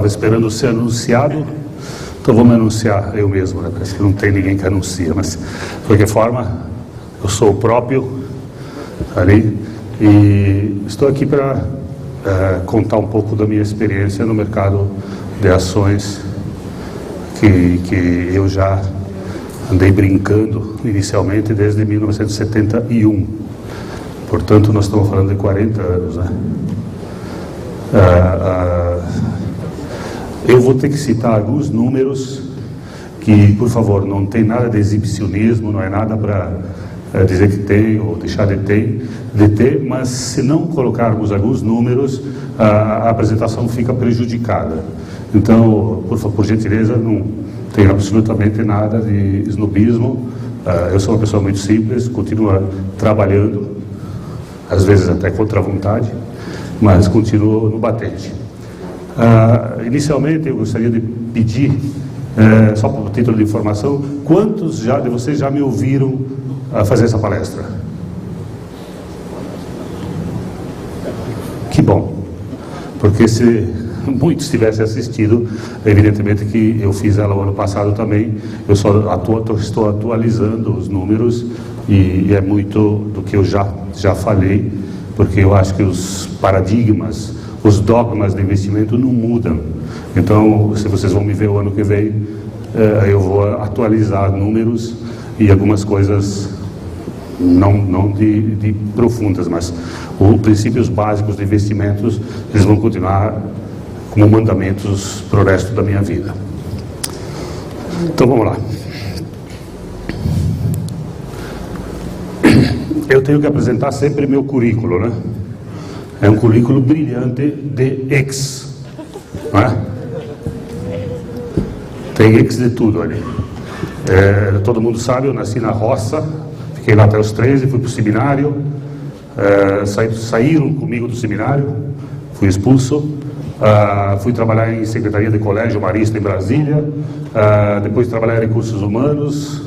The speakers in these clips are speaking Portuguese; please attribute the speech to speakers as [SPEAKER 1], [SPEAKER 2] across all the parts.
[SPEAKER 1] estava esperando ser anunciado, então vou me anunciar eu mesmo, né? Parece que não tem ninguém que anuncia, mas de qualquer forma, eu sou o próprio ali e estou aqui para é, contar um pouco da minha experiência no mercado de ações que, que eu já andei brincando inicialmente desde 1971. Portanto, nós estamos falando de 40 anos, né? Ah, eu vou ter que citar alguns números que, por favor, não tem nada de exibicionismo, não é nada para é, dizer que tem ou deixar de ter, de ter, mas se não colocarmos alguns números, a, a apresentação fica prejudicada. Então, por, por gentileza, não tem absolutamente nada de snobismo. Uh, eu sou uma pessoa muito simples, continuo trabalhando, às vezes até contra a vontade, mas continuo no batente. Uh, inicialmente, eu gostaria de pedir, uh, só por título de informação, quantos já de vocês já me ouviram fazer essa palestra? Que bom, porque se muitos tivessem assistido, evidentemente que eu fiz ela o ano passado também, eu só atu estou atualizando os números e, e, é muito do que eu já, já falei, porque eu acho que os paradigmas, os dogmas de investimento não mudam. Então, se vocês vão me ver o ano que vem, eh, eu vou atualizar números e algumas coisas não, não de, de profundas, mas os princípios básicos de investimentos, eles vão continuar como mandamentos para o resto da minha vida. Então vamos lá. Eu tenho que apresentar sempre meu currículo, né? É um currículo brilhante de ex. É? Tem ex de tudo ali. É, todo mundo sabe, eu nasci na roça, fiquei lá até os 13, fui para o seminário, é, saíram comigo do seminário, fui expulso, Uh, fui trabalhar em Secretaria de Colégio Marista em Brasília, uh, depois trabalhar em recursos humanos,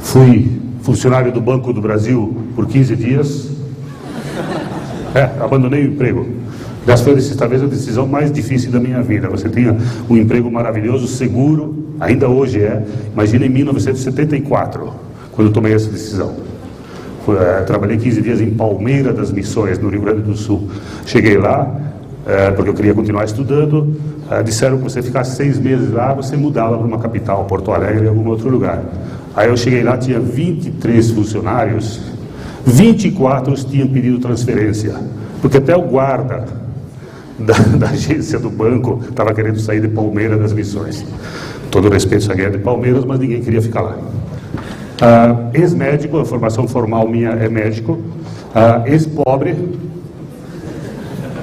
[SPEAKER 1] fui funcionário do Banco do Brasil por 15 dias, é, abandonei o emprego. Essa foi talvez a decisão mais difícil da minha vida. Você tinha um emprego maravilhoso, seguro, ainda hoje é. Imagina em 1974, quando eu tomei essa decisão. Fui, é, trabalhei 15 dias em Palmeira das Missões, no Rio Grande do Sul. Cheguei lá, é, porque eu queria continuar estudando. É, disseram que você ficasse seis meses lá, você mudava para uma capital, Porto Alegre, algum outro lugar. Aí eu cheguei lá, tinha 23 funcionários, 24 tinham pedido transferência, porque até o guarda da, da agência do banco estava querendo sair de Palmeiras das Missões. Todo respeito à guerra de Palmeiras, mas ninguém queria ficar lá. Uh, ex-médico, a formação formal minha é médico. Uh, ex-pobre,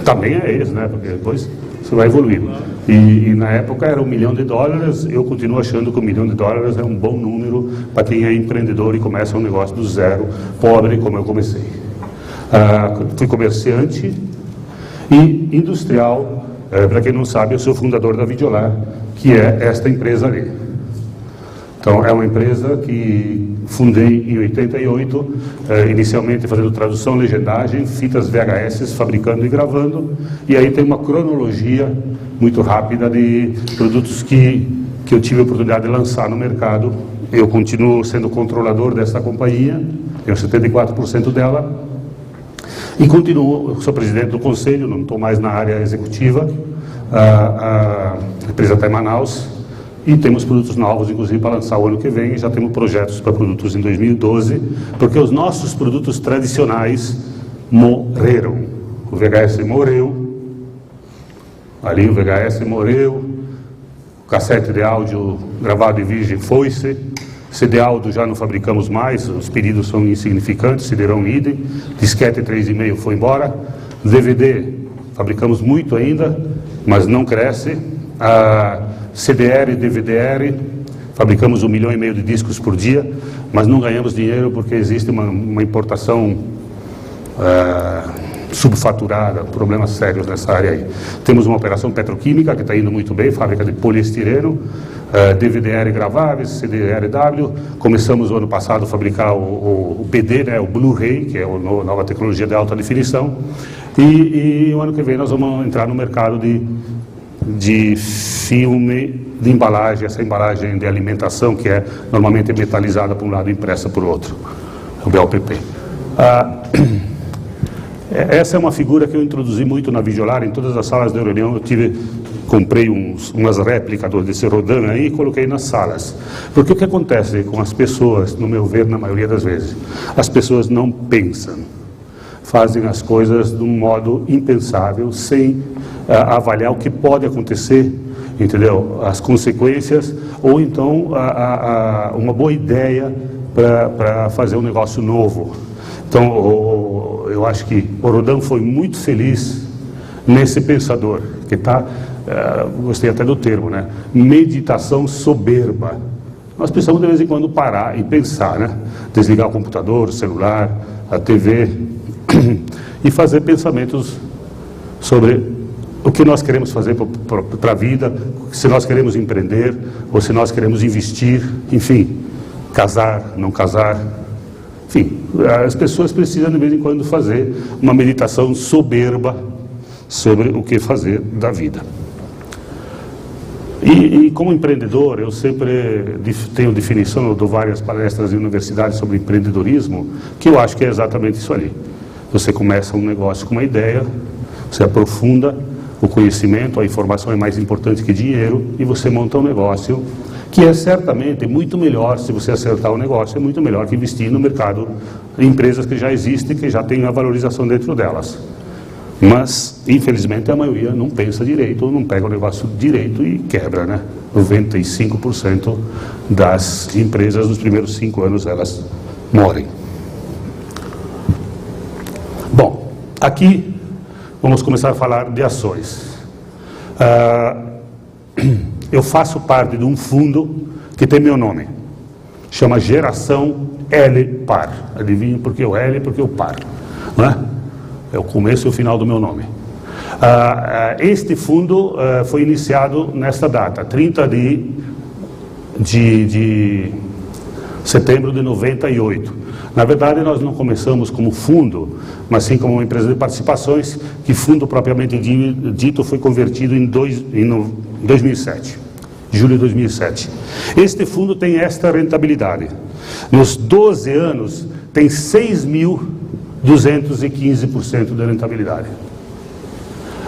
[SPEAKER 1] também é ex, né? Porque depois você vai evoluindo. E, e, na época era um milhão de dólares, eu continuo achando que um milhão de dólares é um bom número para quem é empreendedor e começa um negócio do zero, pobre como eu comecei. Ah, fui comerciante e industrial. Eh, para quem não sabe, eu sou fundador da Videolar, que é esta empresa ali. Então, é uma empresa que fundei em 88, eh, inicialmente fazendo tradução, legendagem, fitas VHS, fabricando e gravando, e aí tem uma cronologia muito rápida de produtos que, que eu tive a oportunidade de lançar no mercado. Eu continuo sendo controlador dessa companhia, tenho 74% dela, e continuo, sou presidente do conselho, não estou mais na área executiva, a, a empresa está em Manaus, e temos produtos novos, inclusive, para lançar o ano que vem. Já temos projetos para produtos em 2012, porque os nossos produtos tradicionais morreram. O VHS morreu, ali o VHS morreu, o cassete de áudio gravado em virgem foi-se, CD áudio já não fabricamos mais, os pedidos são insignificantes, CD-ROM idem, disquete 3,5 foi embora, DVD fabricamos muito ainda, mas não cresce. Ah, CDR DVDR, fabricamos um milhão e meio de discos por dia, mas não ganhamos dinheiro porque existe uma, uma importação uh, subfaturada, problemas sérios nessa área aí. Temos uma operação petroquímica que está indo muito bem, fábrica de poliestireno, uh, eh, DVDR graváveis, CDRW. Começamos o ano passado a fabricar o, o, o BD, né, o Blu-ray, que é a nova tecnologia de alta definição. E, e o ano que vem nós vamos entrar no mercado de de filme de embalagem, essa embalagem de alimentação que é normalmente metalizada por um lado e impressa por outro, o BLPP. Ah, essa é uma figura que eu introduzi muito na Vigiolar, em todas as salas de reunião eu tive, comprei uns, umas réplicas desse Rodin aí e coloquei nas salas. Porque o que acontece com as pessoas, no meu ver, na maioria das vezes, as pessoas não pensam, fazem as coisas de um modo impensável, sem ah, avaliar o que pode acontecer entendeu? As consequências, ou então a, a, a uma boa ideia para fazer um negócio novo. Então, o, eu acho que Orodão foi muito feliz nesse pensador, que está, uh, eh, gostei até do termo, né? Meditação soberba. Nós precisamos de vez em quando parar e pensar, né? Desligar o computador, o celular, a TV e fazer pensamentos sobre o que nós queremos fazer para a vida, se nós queremos empreender ou se nós queremos investir, enfim, casar, não casar. Enfim, as pessoas precisam de vez em quando fazer uma meditação soberba sobre o que fazer da vida. E, e, como empreendedor, eu sempre tenho definição, eu dou várias palestras em universidades sobre empreendedorismo, que eu acho que é exatamente isso ali. Você começa um negócio com uma ideia, você aprofunda, o conhecimento, a informação é mais importante que dinheiro e você monta um negócio que é certamente muito melhor, se você acertar o negócio, é muito melhor que investir no mercado em empresas que já existem, que já têm a valorização dentro delas. Mas, infelizmente, a maioria não pensa direito, não pega o negócio direito e quebra, né? 95% das empresas nos primeiros cinco anos elas morrem. Bom, aqui vamos começar a falar de ações. Uh, eu faço parte de um fundo que tem meu nome, chama Geração L Par. Adivinha por que o L? Porque o par. Não é? é o começo e o final do meu nome. Uh, este fundo uh, foi iniciado nesta data, 30 de, de, de setembro de 98. Na verdade, nós não começamos como fundo, mas sim como uma empresa de participações, que fundo propriamente dito foi convertido em, dois, em 2007, julho de 2007. Este fundo tem esta rentabilidade. Nos 12 anos, tem 6.215% de rentabilidade.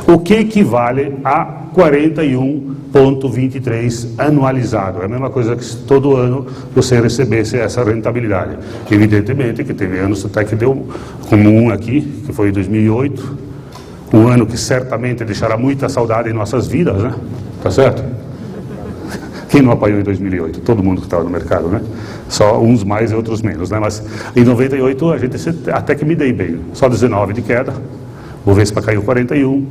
[SPEAKER 1] O que equivale a 41,23 anualizado. É a mesma coisa que se todo ano você recebesse essa rentabilidade. Evidentemente que teve anos até que deu, como um aqui, que foi em 2008, um ano que certamente deixará muita saudade em nossas vidas, né? Tá certo? Quem não apanhou em 2008? Todo mundo que estava no mercado, né? Só uns mais e outros menos, né? Mas em 98 a gente até que me dei bem. Só 19 de queda, o Vespa caiu 41,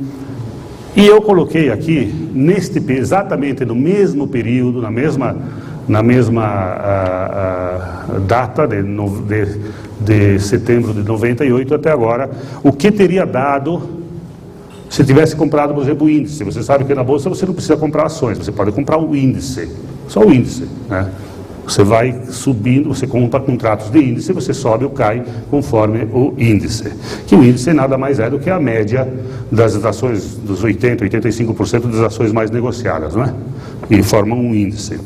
[SPEAKER 1] e eu coloquei aqui, neste, exatamente no mesmo período, na mesma, na mesma a, a data de, de, de setembro de 98 até agora, o que teria dado se tivesse comprado, por exemplo, o índice. Você sabe que na bolsa você não precisa comprar ações, você pode comprar o índice, só o índice. Né? Você vai subindo, você compra contratos de índice, você sobe ou cai conforme o índice. Que o índice nada mais é do que a média das ações, dos 80%, 85% das ações mais negociadas, não é? E formam um índice.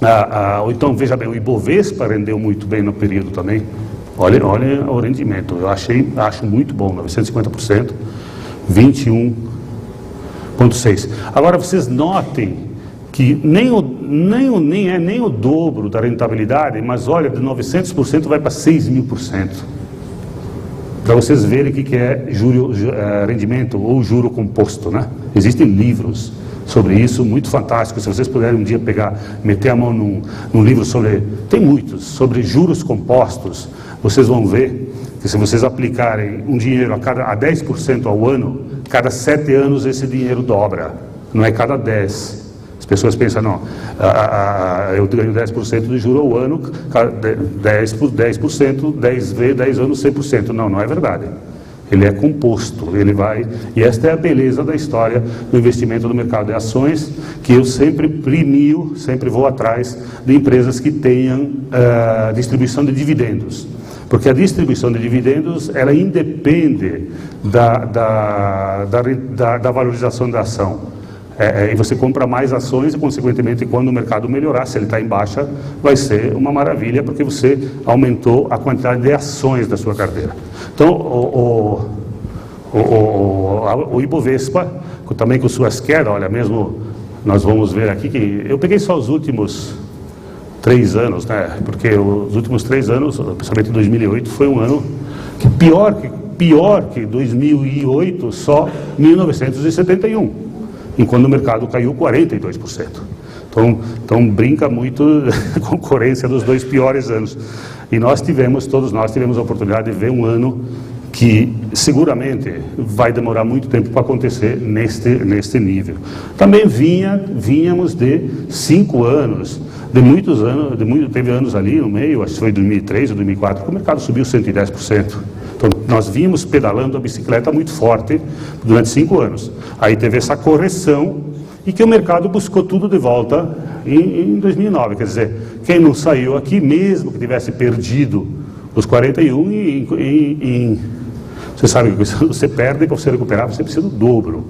[SPEAKER 1] Ah, ah, então, veja bem, o Ibovespa rendeu muito bem no período também. Olha, olha o rendimento, eu achei, acho muito bom, 950%, 21,6%. Agora, vocês notem que nem, o, nem, o, nem é nem o dobro da rentabilidade, mas olha, de 900% vai para 6 mil por cento. Para vocês verem o que é juro, uh, rendimento ou juro composto, né? Existem livros sobre isso, muito fantásticos. Se vocês puderem um dia pegar, meter a mão num, num livro sobre, tem muitos, sobre juros compostos, vocês vão ver que se vocês aplicarem um dinheiro a, cada, a 10% ao ano, cada 7 anos esse dinheiro dobra, não é cada 10. As pessoas pensam, não, a, a, eu ganho 10% de juro ao ano, 10 por 10%, 10 vezes 10 anos, 100%. Não, não é verdade. Ele é composto, ele vai. E esta é a beleza da história do investimento no mercado de ações, que eu sempre premio, sempre vou atrás de empresas que tenham uh, distribuição de dividendos. Porque a distribuição de dividendos, ela independe da, da, da, da, da valorização da ação. É, é, e você compra mais ações e, consequentemente, quando o mercado melhorar, se ele está em baixa, vai ser uma maravilha, porque você aumentou a quantidade de ações da sua carteira. Então, o, o, o, o Ibovespa, também com suas quedas, olha, mesmo nós vamos ver aqui que eu peguei só os últimos três anos, né? Porque os últimos três anos, principalmente 2008, foi um ano que pior que pior que 2008, só 1971 enquanto o mercado caiu 42%. Então, então brinca muito a concorrência dos dois piores anos. E nós tivemos, todos nós tivemos a oportunidade de ver um ano que seguramente vai demorar muito tempo para acontecer neste, neste nível. Também vinha, vínhamos de cinco anos, de muitos anos, de muito, teve anos ali no meio, acho que foi 2003 ou 2004, que o mercado subiu 110%. Então, nós vimos pedalando a bicicleta muito forte durante cinco anos. Aí teve essa correção e que o mercado buscou tudo de volta em, em 2009. Quer dizer, quem não saiu aqui, mesmo que tivesse perdido os 41, em, em, em você sabe que você perde para você recuperar, você precisa do dobro.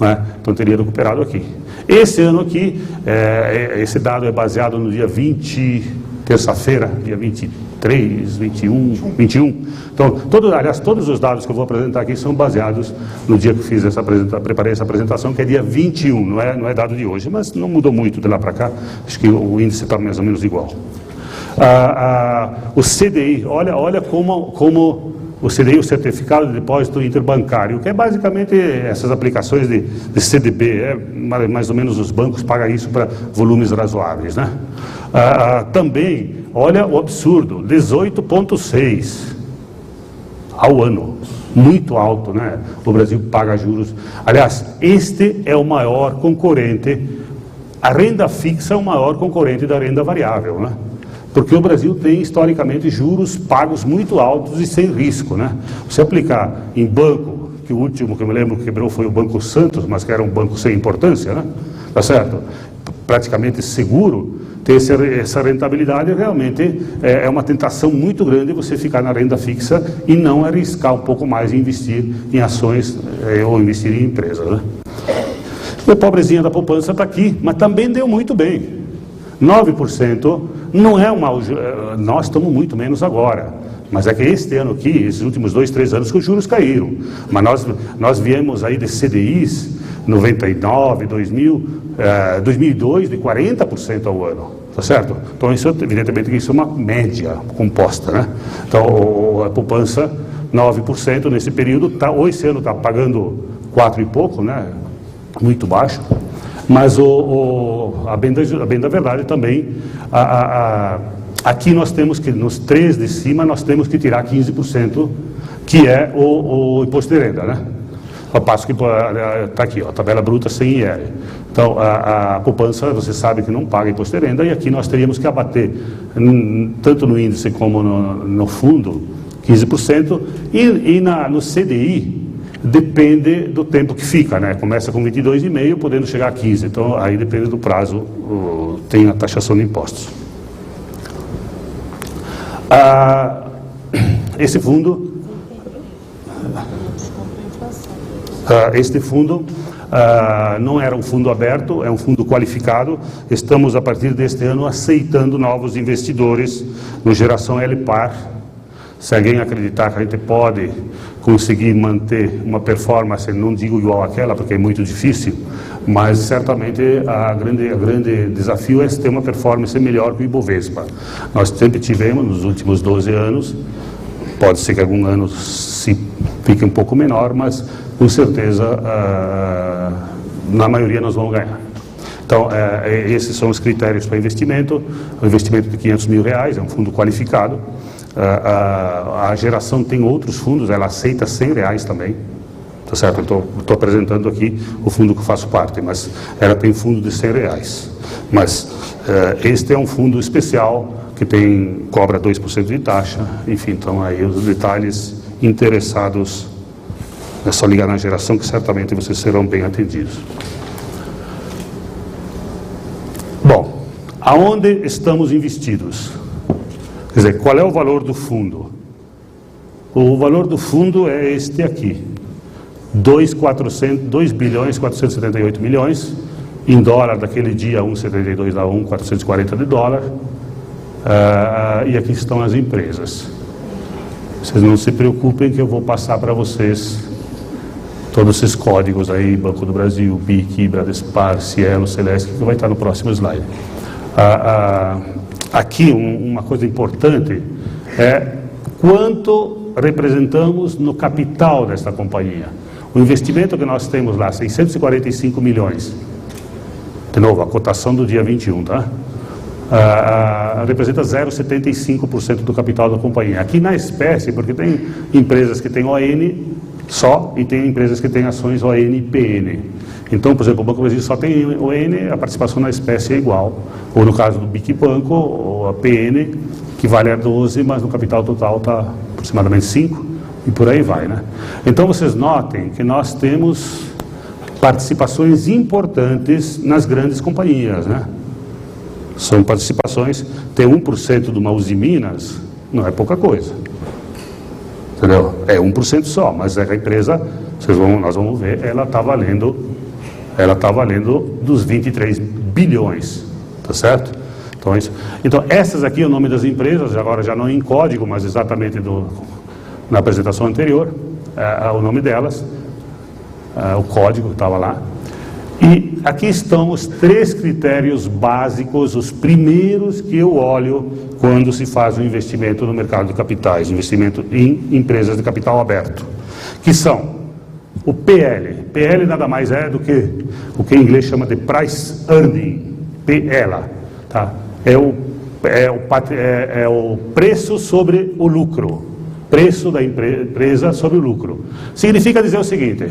[SPEAKER 1] Né? Então teria recuperado aqui. Esse ano aqui, é esse dado é baseado no dia 20, terça-feira, dia 23. 23, 21, 21. Então, todo, aliás, todos os dados que eu vou apresentar aqui são baseados no dia que fiz essa apresentação, preparei essa apresentação, que é dia 21, não é, não é dado de hoje, mas não mudou muito de lá para cá, acho que o índice está mais ou menos igual. Ah, ah, o CDI, olha, olha como, como o CDI, o Certificado de Depósito Interbancário, que é basicamente essas aplicações de, de CDB, é, mais ou menos os bancos pagam isso para volumes razoáveis. Né? Ah, ah também Olha o absurdo, 18,6 ao ano. Muito alto, né? O Brasil paga juros. Aliás, este é o maior concorrente. A renda fixa é o maior concorrente da renda variável, né? Porque o Brasil tem historicamente juros pagos muito altos e sem risco, né? Você aplicar em banco, que o último que eu me lembro que quebrou foi o Banco Santos, mas que era um banco sem importância, né? Tá certo? Praticamente seguro ter essa rentabilidade, realmente é, é uma tentação muito grande você ficar na renda fixa e não arriscar um pouco mais e investir em ações é, ou investir em empresas. Né? a pobrezinha da poupança está aqui, mas também deu muito bem. 9% não é uma. É, nós estamos muito menos agora. Mas é que este ano aqui, esses últimos dois, três anos, que os juros caíram. Mas nós, nós viemos aí de CDIs 99, 2000, eh, 2002, de 40% ao ano. Tá certo? Então, isso, evidentemente, isso é uma média composta. Né? Então, a poupança, 9% nesse período, tá, ou esse ano está pagando 4 e pouco, né? muito baixo. Mas o, o, a, bem da, a bem da verdade também, a, a, a, aqui nós temos que, nos três de cima, nós temos que tirar 15%, que é o, o imposto de renda, né? Ao passo que está aqui, ó, tabela bruta sem IR. Então, a, a, poupança, você sabe que não paga imposto de renda, e aqui nós teríamos que abater, tanto no índice como no, no fundo, 15%, e, e na, no CDI, depende do tempo que fica, né? Começa com 22,5, podendo chegar a 15. Então, aí depende do prazo, tem a taxação de impostos. Ah, esse fundo Uh, este fundo uh, não era um fundo aberto, é um fundo qualificado. Estamos, a partir deste ano, aceitando novos investidores no Geração LPAR. Se alguém acreditar que a gente pode conseguir manter uma performance, não digo igual àquela, porque é muito difícil, mas certamente a grande, a grande desafio é ter uma performance melhor que o Ibovespa. Nós sempre tivemos, nos últimos 12 anos, pode ser que algum ano se fique um pouco menor, mas com certeza, uh, na maioria nós vamos ganhar. Então, uh, esses são os critérios para investimento. O investimento de 500 mil reais é um fundo qualificado. Uh, a geração tem outros fundos, ela aceita 100 reais também. Tá certo? Estou apresentando aqui o fundo que eu faço parte, mas ela tem fundo de 100 reais. Mas este é um fundo especial que tem cobra 2% de taxa. Enfim, então aí os detalhes interessados é só ligar na geração que certamente vocês serão bem atendidos. Bom, aonde estamos investidos? Quer dizer, qual é o valor do fundo? O valor do fundo é este aqui, 2, 400, 2 bilhões 478 milhões, em dólar daquele dia 1,72 a 1,440 de dólar, uh, e aqui estão as empresas. Vocês não se preocupem que eu vou passar para vocês todos esses códigos aí, Banco do Brasil, BIC, Bradespar, Cielo, Celeste, que vai estar no próximo slide. Uh, uh, aqui um, uma coisa importante é quanto representamos no capital desta companhia. O investimento que nós temos lá, 645 milhões. De novo, a cotação do dia 21, tá? Ah, ah, representa 0,75% do capital da companhia. Aqui na espécie, porque tem empresas que têm ON só e tem empresas que têm ações ON e PN. Então, por exemplo, o Banco Brasil só tem ON, a participação na espécie é igual. Ou no caso do BIC Banco, ou a PN, que vale a 12, mas no capital total está aproximadamente 5 e por aí vai, né? Então vocês notem que nós temos participações importantes nas grandes companhias, né? São participações, ter 1% de uma Uzi Minas não é pouca coisa. Entendeu? É 1% só, mas é a empresa, vocês vão, nós vamos ver, ela está valendo, ela está valendo dos 23 bilhões, tá certo? Então, isso, então, essas aqui o nome das empresas, agora já não em código, mas exatamente do, na apresentação anterior, é, é o nome delas, é, o código estava lá. E aqui estão os três critérios básicos, os primeiros que eu olho quando se faz um investimento no mercado de capitais, investimento em empresas de capital aberto, que são o PL. PL nada mais é do que o que em inglês chama de price earning, PL, tá? É o, é o, é, é o preço sobre o lucro, preço da empresa sobre o lucro. Significa dizer o seguinte,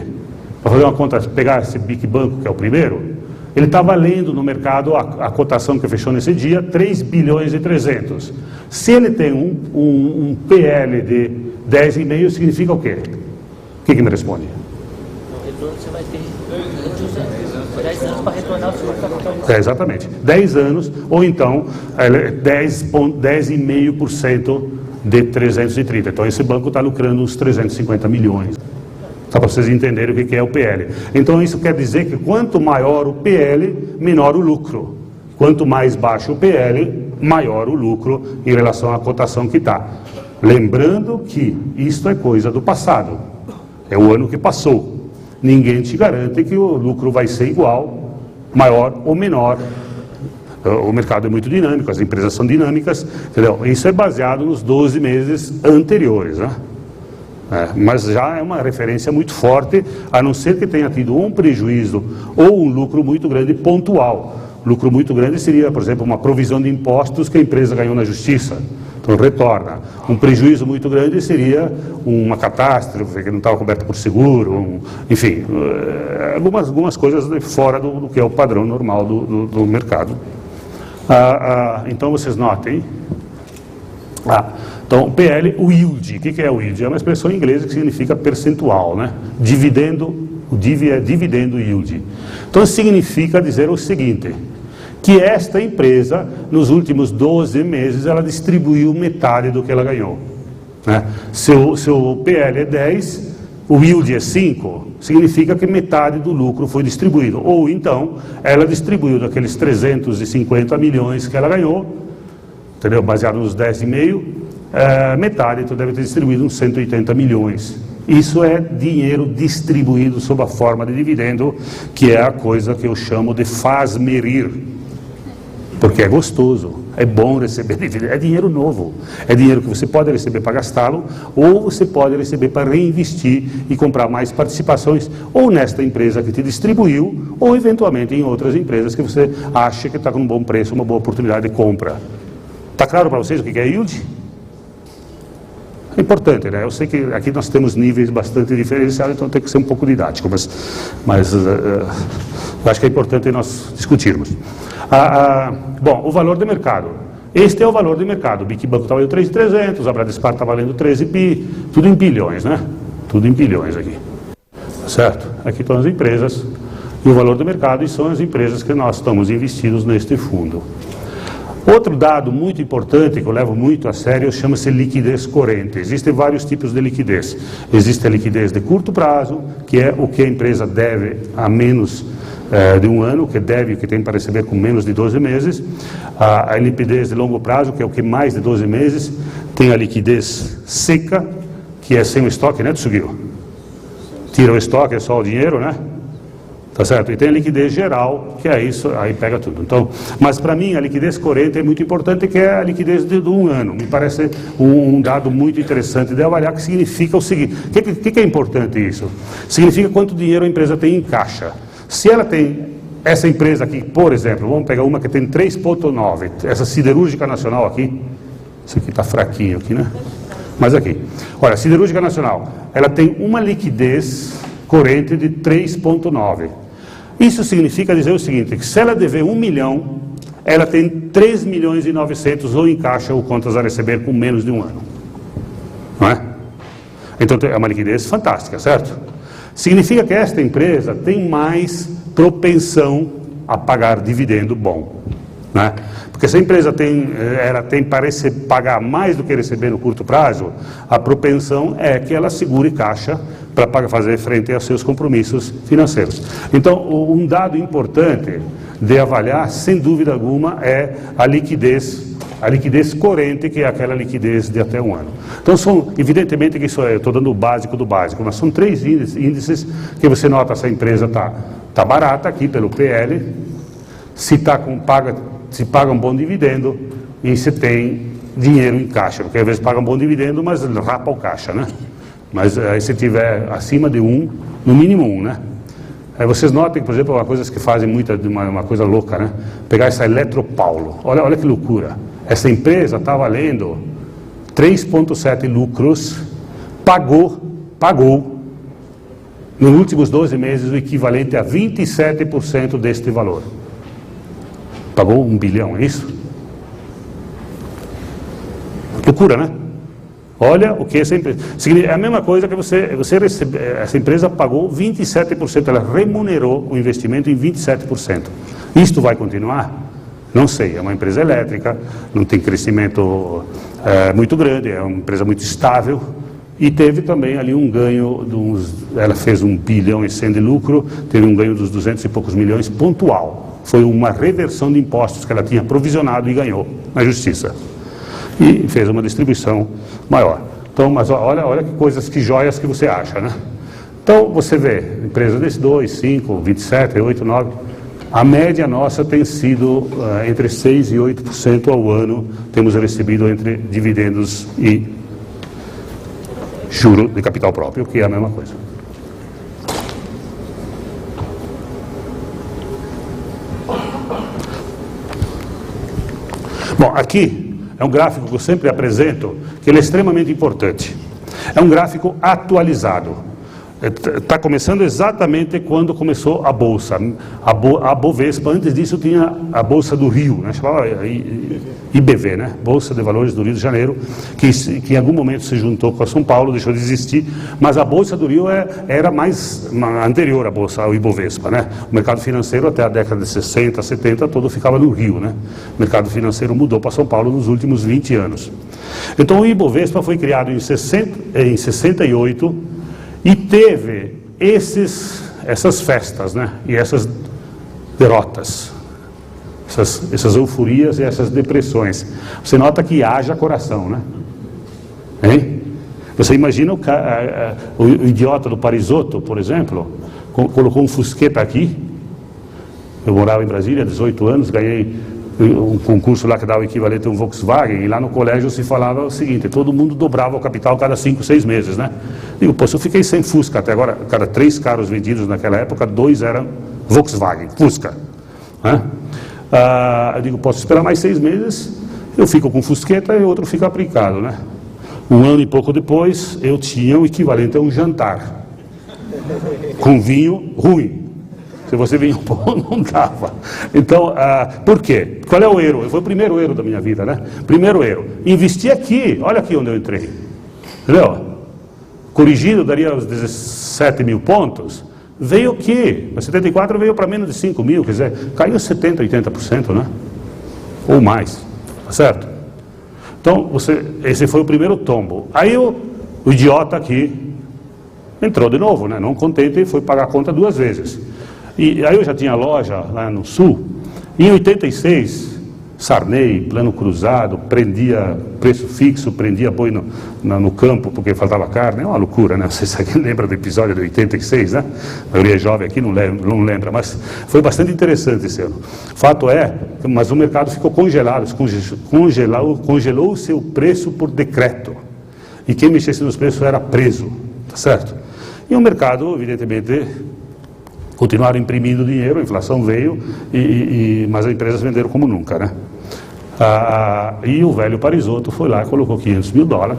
[SPEAKER 1] para fazer uma conta, pegar esse Big Banco, que é o primeiro, ele está valendo no mercado a, a, cotação que fechou nesse dia, 3 bilhões e 300. Se ele tem um, um, um PL de 10,5, significa o quê? O que, que me responde? O retorno você vai ter 10 anos para retornar o seu capital. É, exatamente. 10 anos, ou então 10,5% de 330. Então esse banco está lucrando uns 350 milhões. Só para vocês entenderem o que é o PL. Então isso quer dizer que quanto maior o PL, menor o lucro. Quanto mais baixo o PL, maior o lucro em relação à cotação que está. Lembrando que isto é coisa do passado. É o ano que passou. Ninguém te garante que o lucro vai ser igual, maior ou menor. O mercado é muito dinâmico, as empresas são dinâmicas, entendeu? Isso é baseado nos 12 meses anteriores, né? É, mas já é uma referência muito forte, a não ser que tenha tido um prejuízo ou um lucro muito grande pontual. Lucro muito grande seria, por exemplo, uma provisão de impostos que a empresa ganhou na justiça. Então retorna. Um prejuízo muito grande seria uma catástrofe que não estava coberta por seguro, um, enfim, é, algumas, algumas coisas fora do, do, que é o padrão normal do, do, do mercado. Ah, ah, então vocês notem. Ah, então, PL, o yield. O que é o yield? É uma expressão inglesa que significa percentual, né? Dividendo, o div é dividendo yield. Então, significa dizer o seguinte, que esta empresa, nos últimos 12 meses, ela distribuiu metade do que ela ganhou. Né? Se, o, se o PL é 10, o yield é 5, significa que metade do lucro foi distribuído. Ou então, ela distribuiu daqueles 350 milhões que ela ganhou, entendeu? baseado nos 10,5, é, metade, então deve ter distribuído uns 180 milhões. Isso é dinheiro distribuído sob a forma de dividendo, que é a coisa que eu chamo de faz-merir. Porque é gostoso, é bom receber dividendo, é dinheiro novo. É dinheiro que você pode receber para gastá-lo, ou você pode receber para reinvestir e comprar mais participações, ou nesta empresa que te distribuiu, ou eventualmente em outras empresas que você acha que está com um bom preço, uma boa oportunidade de compra. Está claro para vocês o que é yield? Importante, né? Eu sei que aqui nós temos níveis bastante diferenciados, então tem que ser um pouco didático, mas, mas uh, uh, acho que é importante nós discutirmos. Ah, ah, bom, o valor de mercado. Este é o valor de mercado. O Bic Banco está valendo 3,300, a Bradespar está valendo 13 pi, tudo em bilhões, né? Tudo em bilhões aqui. Certo? Aqui estão as empresas e o valor do mercado e são as empresas que nós estamos investidos neste fundo. Outro dado muito importante que eu levo muito a sério chama-se liquidez corrente. Existem vários tipos de liquidez. Existe a liquidez de curto prazo, que é o que a empresa deve a menos eh, de um ano, que deve, que tem para receber com menos de 12 meses. A, a liquidez de longo prazo, que é o que mais de 12 meses. Tem a liquidez seca, que é sem o estoque, né, Tsugio? Tira o estoque, é só o dinheiro, né? Tá certo? E tem a liquidez geral, que é isso, aí pega tudo. Então, mas para mim a liquidez corrente é muito importante, que é a liquidez de, de um ano. Me parece um, um, dado muito interessante de avaliar, que significa o seguinte: o que, que, que é importante isso? Significa quanto dinheiro a empresa tem em caixa. Se ela tem essa empresa aqui, por exemplo, vamos pegar uma que tem 3,9, essa siderúrgica nacional aqui, isso aqui está fraquinho aqui, né? Mas aqui, olha, siderúrgica nacional, ela tem uma liquidez corrente de 3,9. Isso significa dizer o seguinte, que se ela dever um milhão, ela tem 3 milhões e 900 ou em caixa ou contas a receber com menos de um ano. Não é? Então é uma liquidez fantástica, certo? Significa que esta empresa tem mais propensão a pagar dividendo bom. Né? Porque se a empresa tem, eh, ela tem para pagar mais do que receber no curto prazo, a propensão é que ela segure caixa para fazer frente aos seus compromissos financeiros. Então, um dado importante de avaliar, sem dúvida alguma, é a liquidez, a liquidez corrente, que é aquela liquidez de até um ano. Então, são, evidentemente que isso é, estou dando o básico do básico, mas são três índices que você nota se a empresa está tá barata aqui pelo PL, se, tá com, paga, se paga um bom dividendo e se tem dinheiro em caixa, porque às vezes paga um bom dividendo, mas rapa o caixa, né? Mas eh, aí se tiver acima de um, no mínimo um, né? Aí vocês notem, por exemplo, uma coisa que fazem muita, uma, uma coisa louca, né? Pegar essa Eletropaulo. Olha, olha que loucura. Essa empresa está valendo 3,7 lucros, pagou, pagou, nos últimos 12 meses, o equivalente a 27% deste valor. Pagou um bilhão, é isso? Loucura, né? Olha o que essa empresa. É a mesma coisa que você, você recebe, essa empresa pagou 27%, ela remunerou o investimento em 27%. Isto vai continuar? Não sei, é uma empresa elétrica, não tem crescimento é, muito grande, é uma empresa muito estável e teve também ali um ganho, uns, ela fez um bilhão e cem de lucro, teve um ganho dos 200 e poucos milhões pontual. Foi uma reversão de impostos que ela tinha provisionado e ganhou na justiça e fez uma distribuição maior. Então, mas olha, olha que coisas, que joias que você acha, né? Então, você vê, empresa desse 2, 5, 27, 8, 9, a média nossa tem sido uh, entre 6% e 8% ao ano, temos recebido entre dividendos e juro de capital próprio, que é a mesma coisa. Bom, aqui é um gráfico que eu sempre apresento, que ele é extremamente importante. É um gráfico atualizado. Está começando exatamente quando começou a Bolsa. A, Bo, a Bovespa, antes disso tinha a Bolsa do Rio, né? chamava IBV, né? Bolsa de Valores do Rio de Janeiro, que, que em algum momento se juntou com a São Paulo, deixou de existir, mas a Bolsa do Rio é, era mais anterior à Bolsa, ao Ibovespa. Né? O mercado financeiro até a década de 60, 70, todo ficava no Rio. Né? O mercado financeiro mudou para São Paulo nos últimos 20 anos. Então o Ibovespa foi criado em, 60, em 68 e teve esses, essas festas, né? E essas derrotas, essas, essas euforias e essas depressões. Você nota que haja coração, né? Hein? Você imagina o, o, idiota do Parisotto, por exemplo, colocou um fusqueta aqui. Eu morava em Brasília, 18 anos, ganhei um concurso lá que dava o equivalente a um Volkswagen, e lá no colégio se falava o seguinte, todo mundo dobrava o capital cada cinco, seis meses, né? Digo, pô, se eu fiquei sem Fusca até agora, cada três carros vendidos naquela época, dois eram Volkswagen, Fusca. Né? Ah, eu digo, posso esperar mais seis meses, eu fico com Fusqueta e outro fica aplicado, né? Um ano e pouco depois, eu tinha o equivalente a um jantar, com vinho ruim. Se você vinha bom, não dava. Então, ah, por quê? Qual é o erro? Foi o primeiro erro da minha vida, né? Primeiro erro. Investi aqui, olha aqui onde eu entrei. Entendeu? Corrigido daria os 17 mil pontos. Veio aqui, a 74 veio para menos de 5 mil, quer dizer, caiu 70%, 80%, né? Ou mais. Tá certo? Então, você, esse foi o primeiro tombo. Aí o, o idiota aqui entrou de novo, né? não contente, foi pagar a conta duas vezes. E aí eu já tinha loja lá no sul. Em 86, Sarney, plano cruzado, prendia preço fixo, prendia boi no, no, campo porque faltava carne, é uma loucura, né? Não sei se alguém lembra do episódio de 86, né? A maioria é jovem aqui não lembra, não lembra, mas foi bastante interessante esse ano. Fato é, mas o mercado ficou congelado, congelou, congelou o seu preço por decreto. E quem mexesse nos preços era preso, tá certo? E o mercado, evidentemente, continuaram imprimindo dinheiro, a inflação veio, e, e, mas as empresas venderam como nunca, né? Ah, e o velho Parisotto foi lá e colocou 500 mil dólares,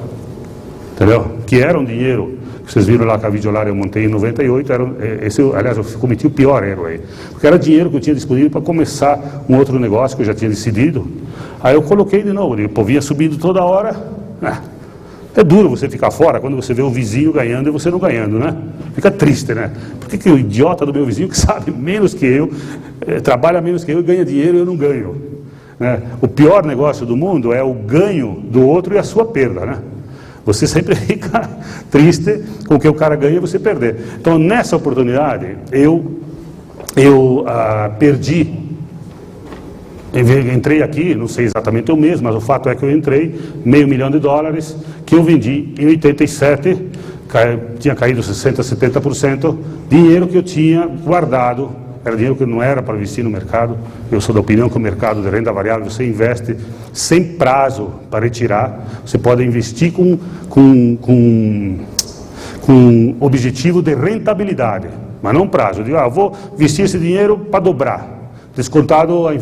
[SPEAKER 1] entendeu? Que era um dinheiro, vocês viram lá que a videolária eu montei em 98, era, é, esse, aliás, eu cometi o pior erro aí, porque era dinheiro que eu tinha disponível para começar um outro negócio que eu já tinha decidido, aí eu coloquei de novo, o povo vinha subindo toda hora, né? É duro você ficar fora quando você vê o vizinho ganhando e você não ganhando, né? Fica triste, né? Por que, que o idiota do meu vizinho, que sabe menos que eu, é, trabalha menos que eu, ganha dinheiro e eu não ganho? Né? O pior negócio do mundo é o ganho do outro e a sua perda, né? Você sempre fica triste com o que o cara ganha e você perder. Então, nessa oportunidade, eu, eu ah, perdi Entrei aqui, não sei exatamente o mês, mas o fato é que eu entrei, meio milhão de dólares, que eu vendi em 87, tinha caído 60%, 70%, dinheiro que eu tinha guardado, era dinheiro que não era para investir no mercado. Eu sou da opinião que o mercado de renda variável você investe sem prazo para retirar, você pode investir com, com, com, com objetivo de rentabilidade, mas não prazo. Eu digo, ah, vou investir esse dinheiro para dobrar descontado a,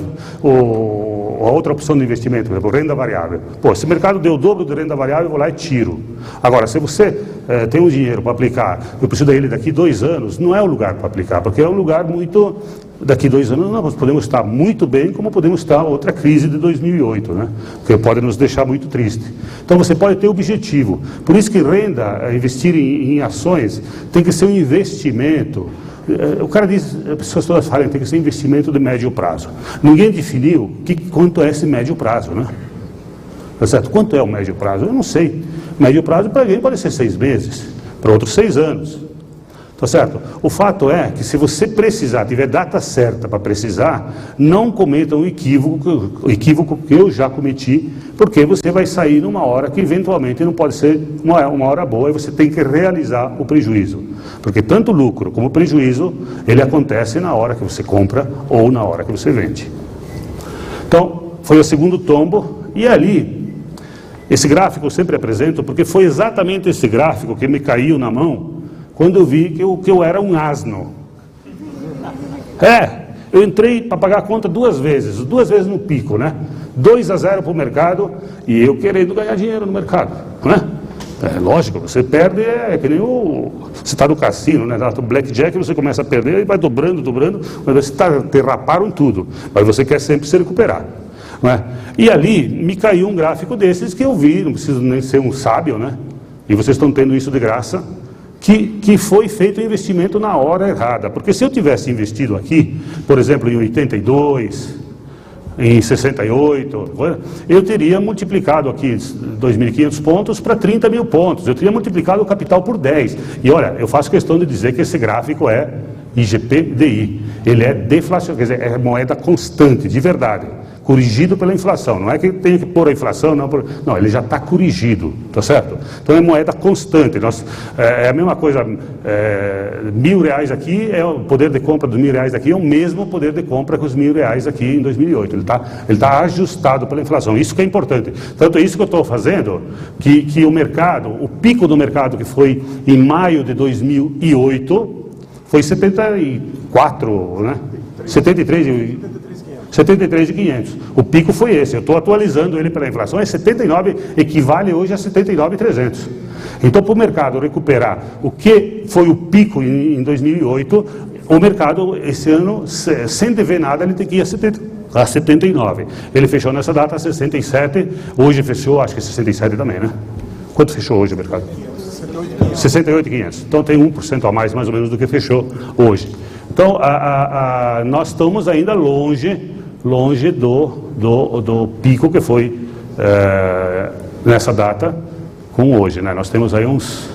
[SPEAKER 1] o, a outra opção de investimento, por exemplo, renda variável. Pô, se o mercado deu o dobro de renda variável, eu vou lá e tiro. Agora, se você eh, tem um dinheiro para aplicar, eu preciso dele daqui dois anos, não é o lugar para aplicar, porque é um lugar muito. Daqui dois anos nós podemos estar muito bem, como podemos estar outra crise de 2008, né? que pode nos deixar muito triste. Então você pode ter objetivo. Por isso que renda, investir em, em ações, tem que ser um investimento o cara diz, as pessoas todas falam que tem que ser investimento de médio prazo. Ninguém definiu que, quanto é esse médio prazo, né? Tá certo? Quanto é o médio prazo? Eu não sei. Médio prazo para alguém pode ser seis meses, para outros seis anos. Tá certo? O fato é que se você precisar, tiver data certa para precisar, não cometa um equívoco, o equívoco que eu já cometi, porque você vai sair numa hora que eventualmente não pode ser uma, uma hora boa e você tem que realizar o prejuízo. Porque tanto lucro como prejuízo, ele acontece na hora que você compra ou na hora que você vende. Então, foi o segundo tombo, e ali, esse gráfico eu sempre apresento, porque foi exatamente esse gráfico que me caiu na mão quando eu vi que eu, que eu era um asno. É, eu entrei para pagar a conta duas vezes, duas vezes no pico, né? 2 a 0 para o mercado e eu querendo ganhar dinheiro no mercado, né? É lógico, você perde, é, é que nem o. Você está no cassino, né? No blackjack você começa a perder e vai dobrando, dobrando, mas você tá, derraparam tudo. Mas você quer sempre se recuperar. Não é? E ali me caiu um gráfico desses que eu vi, não preciso nem ser um sábio, né? E vocês estão tendo isso de graça que, que foi feito o investimento na hora errada. Porque se eu tivesse investido aqui, por exemplo, em 82, em 68, eu teria multiplicado aqui 2.500 pontos para 30 mil pontos. Eu teria multiplicado o capital por 10. E olha, eu faço questão de dizer que esse gráfico é IGP-DI. Ele é deflacionário, quer dizer, é moeda constante, de verdade corrigido pela inflação. Não é que tem que pôr a inflação, não, por... não ele já está corrigido, tá certo? Então é moeda constante. Nós, é, é a mesma coisa, é, mil reais aqui, é o poder de compra dos mil reais aqui é o mesmo poder de compra que os mil reais aqui em 2008. Ele está ele tá ajustado pela inflação. Isso que é importante. Tanto é isso que eu estou fazendo, que, que o mercado, o pico do mercado que foi em maio de 2008, foi 74, né? 73, 73,500. O pico foi esse. Eu estou atualizando ele pela inflação. É 79, equivale hoje a 79,300. Então, para o mercado recuperar o que foi o pico em, 2008, o mercado, esse ano, sem dever nada, ele tem que ir a 70 a 79. Ele fechou nessa data 67, hoje fechou, acho que 67 também, né? Quanto fechou hoje o mercado? 68,500. Então tem 1% a mais, mais ou menos, do que fechou hoje. Então, a, a, a, nós estamos ainda longe longe do, do, do pico que foi é, nessa data com hoje. Né? Nós temos aí uns,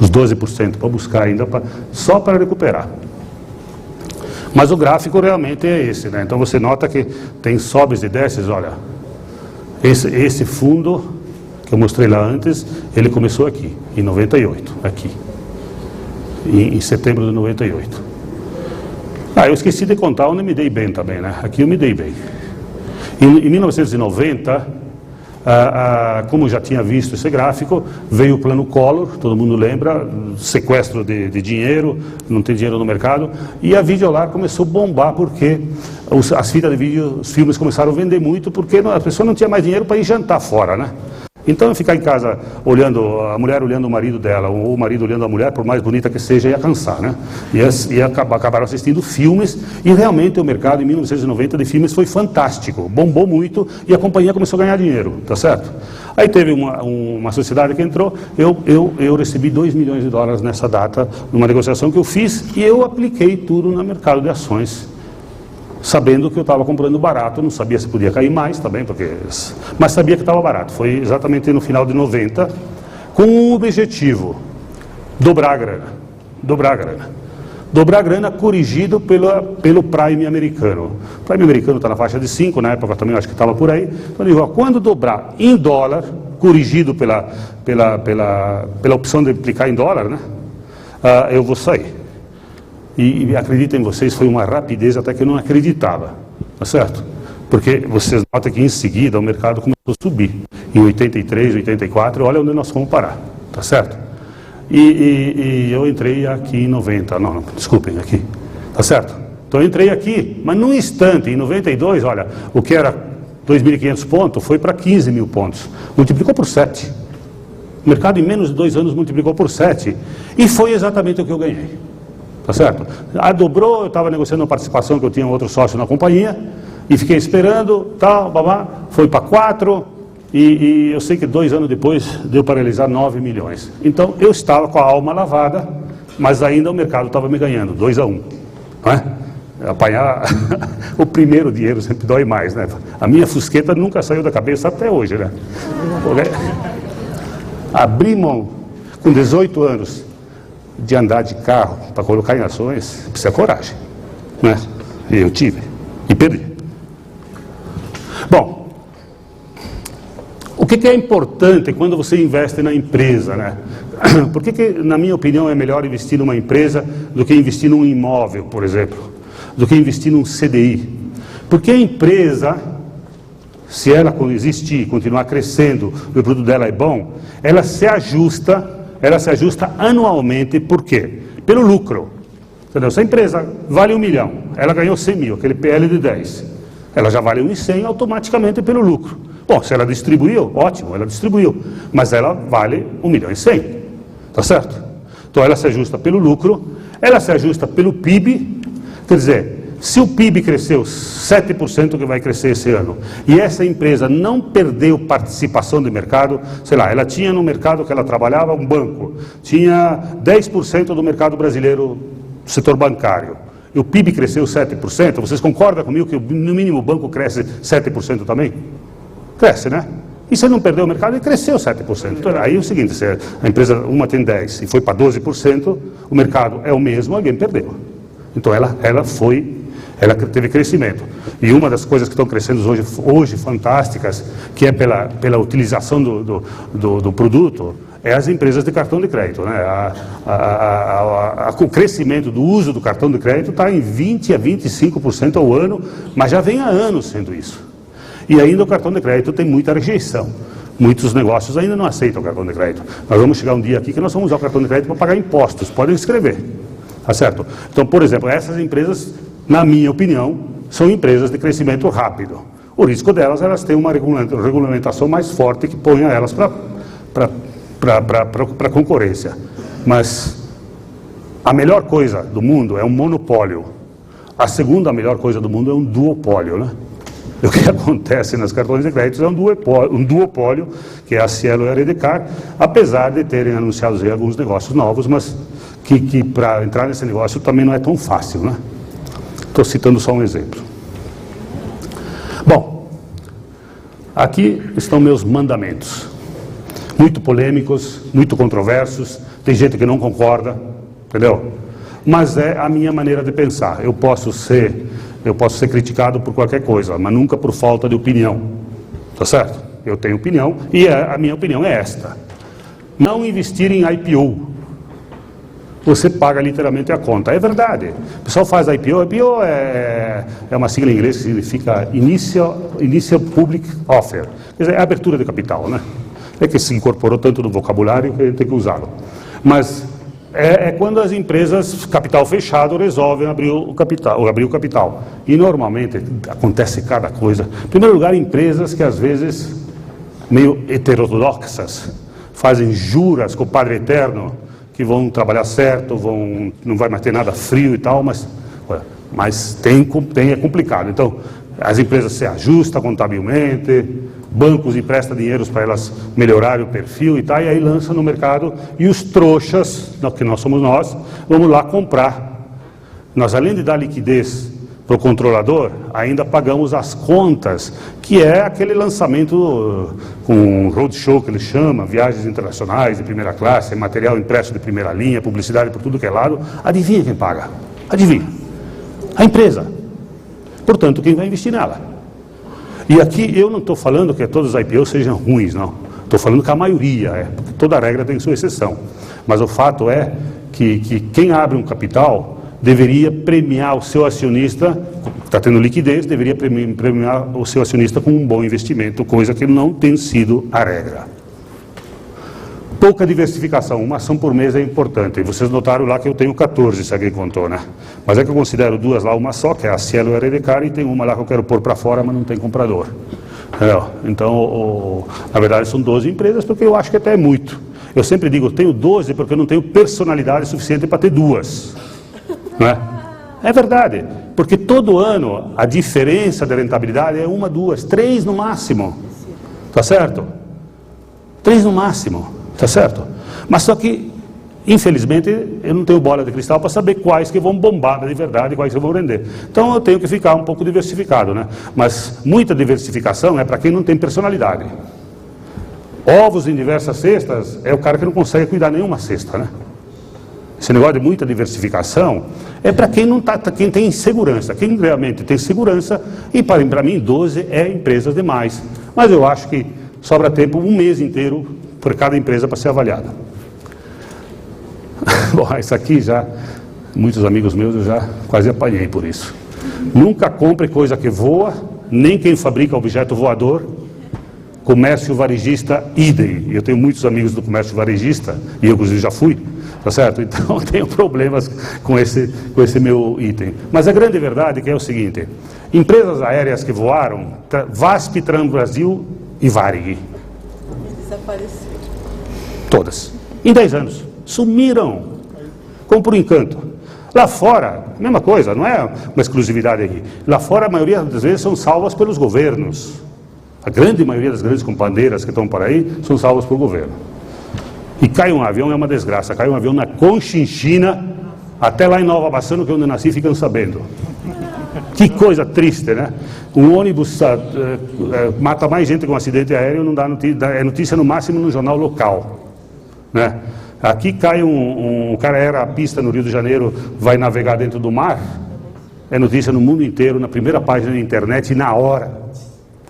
[SPEAKER 1] uns 12% para buscar ainda, pra, só para recuperar. Mas o gráfico realmente é esse, né? Então você nota que tem sobes e desces, olha. Esse, esse fundo que eu mostrei lá antes, ele começou aqui, em 98, aqui. Em, em setembro de 98. Ah, eu esqueci de contar onde me dei bem também, né? Aqui eu me dei bem. Em, em 1990, ah, ah, como já tinha visto esse gráfico, veio o plano Collor, todo mundo lembra, sequestro de, de dinheiro, não tem dinheiro no mercado, e a Videolar começou a bombar porque os, as fitas de vídeo, os filmes começaram a vender muito porque a pessoa não tinha mais dinheiro para ir jantar fora, né? Então ficar em casa olhando, a mulher olhando o marido dela, ou o marido olhando a mulher, por mais bonita que seja, ia cansar, né? Ia, ia acabar assistindo filmes, e realmente o mercado em 1990 de filmes foi fantástico, bombou muito, e a companhia começou a ganhar dinheiro, tá certo? Aí teve uma, uma sociedade que entrou, eu, eu, eu recebi 2 milhões de dólares nessa data, numa negociação que eu fiz, e eu apliquei tudo no mercado de ações sabendo que eu estava comprando barato, não sabia se podia cair mais também, porque, mas sabia que estava barato. Foi exatamente no final de 90, com um objetivo, dobrar a grana, dobrar a grana. Dobrar a grana corrigido pela, pelo Prime americano. O Prime americano está na faixa de 5, na época também acho que estava por aí. Então digo, ó, quando dobrar em dólar, corrigido pela, pela, pela, pela opção de aplicar em dólar, né, uh, eu vou sair. E, e acreditem em vocês, foi uma rapidez até que eu não acreditava, tá certo? Porque vocês notam que em seguida o mercado começou a subir. Em 83, 84, olha onde nós fomos parar, tá certo? E, e, e eu entrei aqui em 90, não, não, desculpem, aqui, tá certo? Então eu entrei aqui, mas num instante, em 92, olha, o que era 2.500 pontos foi para 15 mil pontos, multiplicou por 7. O mercado em menos de dois anos multiplicou por 7. E foi exatamente o que eu ganhei. Tá certo? Aí dobrou, eu estava negociando uma participação que eu tinha um outro sócio na companhia, e fiquei esperando, tal, babá, foi para quatro, e, e, eu sei que dois anos depois deu para realizar 9 milhões. Então eu estava com a alma lavada, mas ainda o mercado estava me ganhando, 2 a 1. Um, é? Apanhar o primeiro dinheiro sempre dói mais, né? A minha fusqueta nunca saiu da cabeça até hoje, né? Abri mão com 18 anos de andar de carro para colocar em ações, precisa coragem. Né? Eu tive e perdi. Bom, o que, que, é importante quando você investe na empresa? Né? Por que, que, na minha opinião, é melhor investir numa empresa do que investir num imóvel, por exemplo? Do que investir num CDI? Porque a empresa, se ela existir, continuar crescendo, o produto dela é bom, ela se ajusta ela se ajusta anualmente, por quê? Pelo lucro. Entendeu? Se a empresa vale um milhão, ela ganhou 100 mil, aquele PL de 10, ela já vale 1,100 automaticamente pelo lucro. Bom, se ela distribuiu, ótimo, ela distribuiu, mas ela vale 1 milhão e 100, tá certo? Então ela se ajusta pelo lucro, ela se ajusta pelo PIB, quer dizer, se o PIB cresceu 7% que vai crescer esse ano, e essa empresa não perdeu participação de mercado, sei lá, ela tinha no mercado que ela trabalhava um banco, tinha 10% do mercado brasileiro, setor bancário, e o PIB cresceu 7%, vocês concordam comigo que no mínimo o banco cresce 7% também? Cresce, né? E você não perdeu o mercado, ele cresceu 7%. Então, aí é o seguinte, se a empresa uma tem 10% e foi para 12%, o mercado é o mesmo, alguém perdeu. Então ela, ela foi ela teve crescimento. E uma das coisas que estão crescendo hoje, hoje fantásticas, que é pela, pela utilização do, do, do, do produto, é as empresas de cartão de crédito. Né? A, a, a, o crescimento do uso do cartão de crédito está em 20% a 25% ao ano, mas já vem há anos sendo isso. E ainda o cartão de crédito tem muita rejeição. Muitos negócios ainda não aceitam o cartão de crédito. Nós vamos chegar um dia aqui que nós vamos usar o cartão de crédito para pagar impostos. Podem escrever. Tá certo? Então, por exemplo, essas empresas na minha opinião, são empresas de crescimento rápido. O risco delas, elas têm uma regulamentação mais forte que ponha elas para a concorrência. Mas a melhor coisa do mundo é um monopólio. A segunda melhor coisa do mundo é um duopólio. Né? O que acontece nas cartões de crédito é um duopólio, um duopólio que é a Cielo e a Redecard, apesar de terem anunciado alguns negócios novos, mas que, que para entrar nesse negócio também não é tão fácil. Né? Estou citando só um exemplo. Bom, aqui estão meus mandamentos. Muito polêmicos, muito controversos, tem gente que não concorda, entendeu? Mas é a minha maneira de pensar. Eu posso ser, eu posso ser criticado por qualquer coisa, mas nunca por falta de opinião. Tá certo? Eu tenho opinião e a minha opinião é esta. Não investir em IPO. Você paga literalmente a conta. É verdade. O pessoal faz IPO. IPO é, é uma sigla em inglês que significa Initial, Initial Public Offer. Quer dizer, é abertura de capital, né? É que se incorporou tanto no vocabulário que tem que usá-lo. Mas é, é, quando as empresas, capital fechado, resolvem abrir o capital, abrir o capital. E normalmente acontece cada coisa. Em primeiro lugar, empresas que às vezes meio heterodoxas, fazem juras com o Padre Eterno que vão trabalhar certo, vão, não vai mais ter nada frio e tal, mas, mas tem, tem, é complicado. Então, as empresas se ajustam contabilmente, bancos emprestam dinheiro para elas melhorarem o perfil e tal, e aí lançam no mercado, e os trouxas, que nós somos nós, vamos lá comprar. Nós, além de dar liquidez para o controlador, ainda pagamos as contas, que é aquele lançamento uh, com roadshow que ele chama, viagens internacionais de primeira classe, material impresso de primeira linha, publicidade por tudo que é lado. Adivinha quem paga? Adivinha? A empresa. Portanto, quem vai investir nela? E aqui eu não estou falando que todos os IPOs sejam ruins, não. Estou falando que a maioria é, porque toda regra tem sua exceção. Mas o fato é que, que quem abre um capital deveria premiar o seu acionista, está tendo liquidez, deveria premiar o seu acionista com um bom investimento, coisa que não tem sido a regra. Pouca diversificação, uma ação por mês é importante. Vocês notaram lá que eu tenho 14, se alguém contou, né? Mas é que eu considero duas lá, uma só, que é a Cielo e a Redecar, e tem uma lá que eu quero pôr para fora, mas não tem comprador. É, então, na verdade, são 12 empresas, porque eu acho que até é muito. Eu sempre digo, eu tenho 12 porque eu não tenho personalidade suficiente para ter duas. Não é? é verdade, porque todo ano a diferença de rentabilidade é uma, duas, três no máximo. Tá certo? Três no máximo, tá certo? Mas só que, infelizmente, eu não tenho bola de cristal para saber quais que vão bombar de verdade e quais que vão render. Então eu tenho que ficar um pouco diversificado, né? Mas muita diversificação é para quem não tem personalidade. Ovos em diversas cestas é o cara que não consegue cuidar nenhuma cesta, né? Esse negócio de muita diversificação é para quem não tá, quem tem segurança. Quem realmente tem segurança, e para mim 12 é empresas demais. Mas eu acho que sobra tempo um mês inteiro por cada empresa para ser avaliada. Bom, isso aqui já, muitos amigos meus eu já quase apanhei por isso. Nunca compre coisa que voa, nem quem fabrica objeto voador. Comércio varejista, idem. Eu tenho muitos amigos do comércio varejista, e eu inclusive já fui. Tá certo? Então tenho problemas com esse, com esse meu item. Mas a grande verdade é que é o seguinte: empresas aéreas que voaram, VASP, Brasil e Varig. Desapareceram. Todas. Em 10 anos. Sumiram. Como por encanto. Lá fora, mesma coisa, não é uma exclusividade aqui. Lá fora, a maioria das vezes são salvas pelos governos. A grande maioria das grandes companheiras que estão por aí são salvas pelo governo. E cai um avião é uma desgraça. Cai um avião na Conchinchina, até lá em Nova Bassano, que é onde eu nasci, ficam sabendo. Que coisa triste, né? Um ônibus uh, uh, mata mais gente com um acidente aéreo, não dá notícia, é notícia no máximo no jornal local. Né? Aqui cai um, um cara era a pista no Rio de Janeiro, vai navegar dentro do mar, é notícia no mundo inteiro, na primeira página da internet e na hora.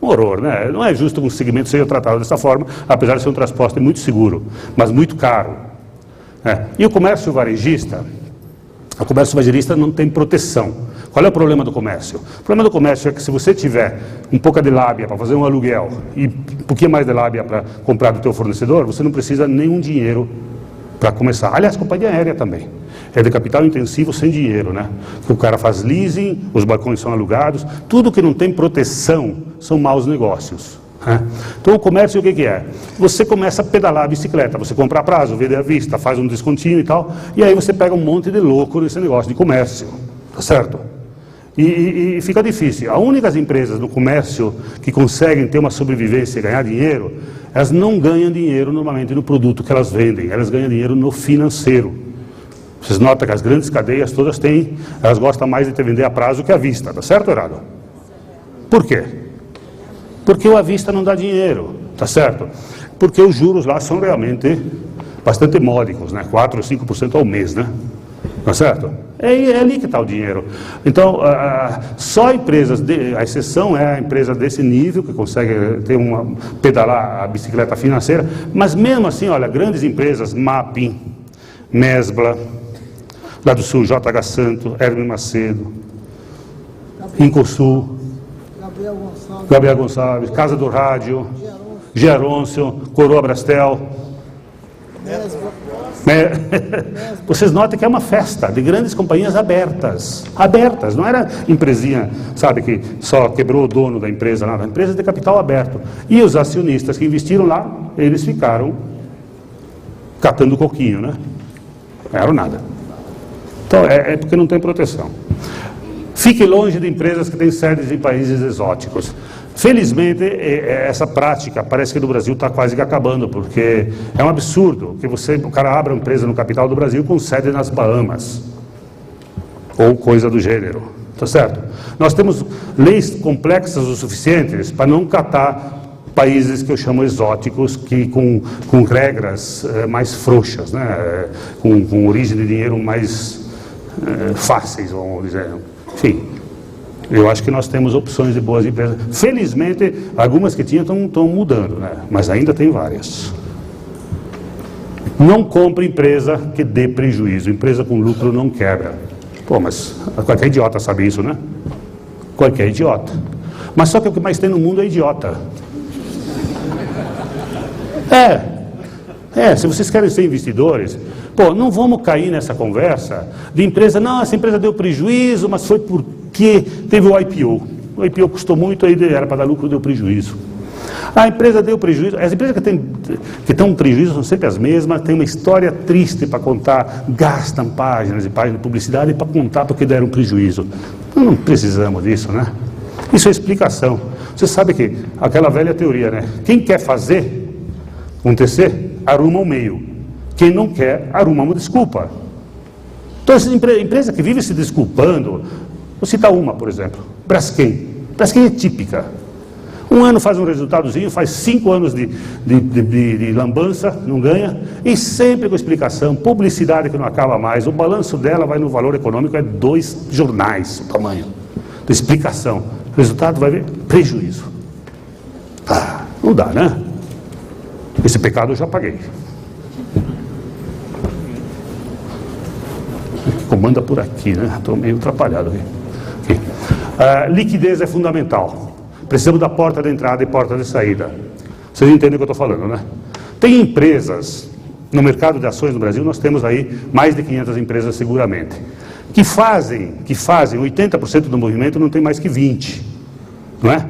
[SPEAKER 1] Um horror, né? Não é justo um segmento seja tratado dessa forma, apesar de ser um transporte muito seguro, mas muito caro. É. E o comércio varejista? O comércio varejista não tem proteção. Qual é o problema do comércio? O problema do comércio é que se você tiver um pouco de lábia para fazer um aluguel e um pouquinho mais de lábia para comprar do teu fornecedor, você não precisa nenhum dinheiro para começar. Aliás, companhia aérea também é de capital intensivo sem dinheiro, né? O cara faz leasing, os balcões são alugados, tudo que não tem proteção são maus negócios. Né? Então o comércio o que, que, é? Você começa a pedalar a bicicleta, você compra a prazo, vende à vista, faz um descontinho e tal, e aí você pega um monte de louco nesse negócio de comércio, tá certo? E, e, e fica difícil. As únicas empresas no comércio que conseguem ter uma sobrevivência e ganhar dinheiro, elas não ganham dinheiro normalmente no produto que elas vendem, elas ganham dinheiro no financeiro. Vocês notam que as grandes cadeias todas têm, elas gostam mais de te vender a prazo que à vista, tá certo, Erado? Por quê? Porque o à vista não dá dinheiro, tá certo? Porque os juros lá são realmente bastante módicos, né? 4 ou 5% ao mês, né? Tá certo? É, é ali que está o dinheiro. Então, só empresas, de, a exceção é a empresa desse nível, que consegue ter uma, pedalar a bicicleta financeira, mas mesmo assim, olha, grandes empresas, Mapping, Mesbla, lá do Sul, JH Santo, Hermes Macedo, Incosul, Gabriel Gonçalves, Gabriel Gonçalves Casa do Rádio, Geroncio, Coroa Brastel, Mesbla. Vocês notam que é uma festa de grandes companhias abertas. Abertas, não era empresinha, sabe, que só quebrou o dono da empresa, nada. Empresa de capital aberto. E os acionistas que investiram lá, eles ficaram catando coquinho, né? Não eram nada. Então, é, é porque não tem proteção. Fique longe de empresas que têm sedes em países exóticos. Felizmente, essa prática parece que no Brasil está quase que acabando, porque é um absurdo que você, o cara abra uma empresa no capital do Brasil com sede nas Bahamas, ou coisa do gênero, tá certo? Nós temos leis complexas o suficientes para não catar países que eu chamo exóticos, que com, com regras é, mais frouxas, né? com, com origem de dinheiro mais é, fáceis, vamos dizer. Enfim, eu acho que nós temos opções de boas empresas. Felizmente, algumas que tinham estão mudando, né? mas ainda tem várias. Não compre empresa que dê prejuízo. Empresa com lucro não quebra. Pô, mas qualquer idiota sabe isso, né? Qualquer idiota. Mas só que o que mais tem no mundo é idiota. É. É, se vocês querem ser investidores, pô, não vamos cair nessa conversa de empresa, não, essa empresa deu prejuízo, mas foi por que teve o IPO. O IPO custou muito, aí era para dar lucro, deu prejuízo. A empresa deu prejuízo. As empresas que, têm, que estão prejuízo são sempre as mesmas, tem uma história triste para contar, gastam páginas e páginas de publicidade para contar porque deram prejuízo. Então, não precisamos disso, né? Isso é explicação. Você sabe que aquela velha teoria, né? Quem quer fazer acontecer, arruma um meio. Quem não quer, arruma uma desculpa. Então, essa empresa que vive se desculpando, Vou citar uma, por exemplo, Braskem. Braskem é típica. Um ano faz um resultadozinho, faz cinco anos de, de, de, de, lambança, não ganha, e sempre com explicação, publicidade que não acaba mais. O balanço dela vai no valor econômico, é dois jornais o tamanho. De explicação. O resultado vai ver prejuízo. Ah, não dá, né? Esse pecado eu já paguei. Comanda por aqui, né? Estou meio atrapalhado aqui. Uh, liquidez é fundamental. Precisamos da porta de entrada e porta de saída. Vocês entendem o que eu estou falando, né? Tem empresas, no mercado de ações no Brasil, nós temos aí mais de 500 empresas seguramente, que fazem, que fazem 80% do movimento, não tem mais que 20, não é?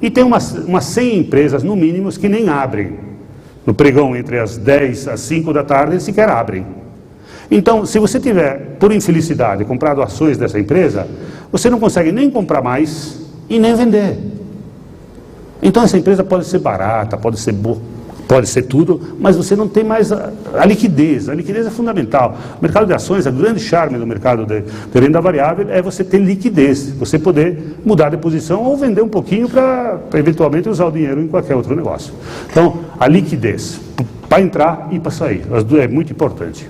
[SPEAKER 1] E tem umas, umas 100 empresas, no mínimo, que nem abrem. No pregão entre as 10 às 5 da tarde, sequer abrem. Então, se você tiver, por infelicidade, comprado ações dessa empresa, você não consegue nem comprar mais e nem vender. Então essa empresa pode ser barata, pode ser boa, pode ser tudo, mas você não tem mais a, a, liquidez. A liquidez é fundamental. O mercado de ações, o grande charme do mercado de, de, renda variável é você ter liquidez, você poder mudar de posição ou vender um pouquinho para eventualmente usar o dinheiro em qualquer outro negócio. Então, a liquidez, para entrar e para sair, é muito importante.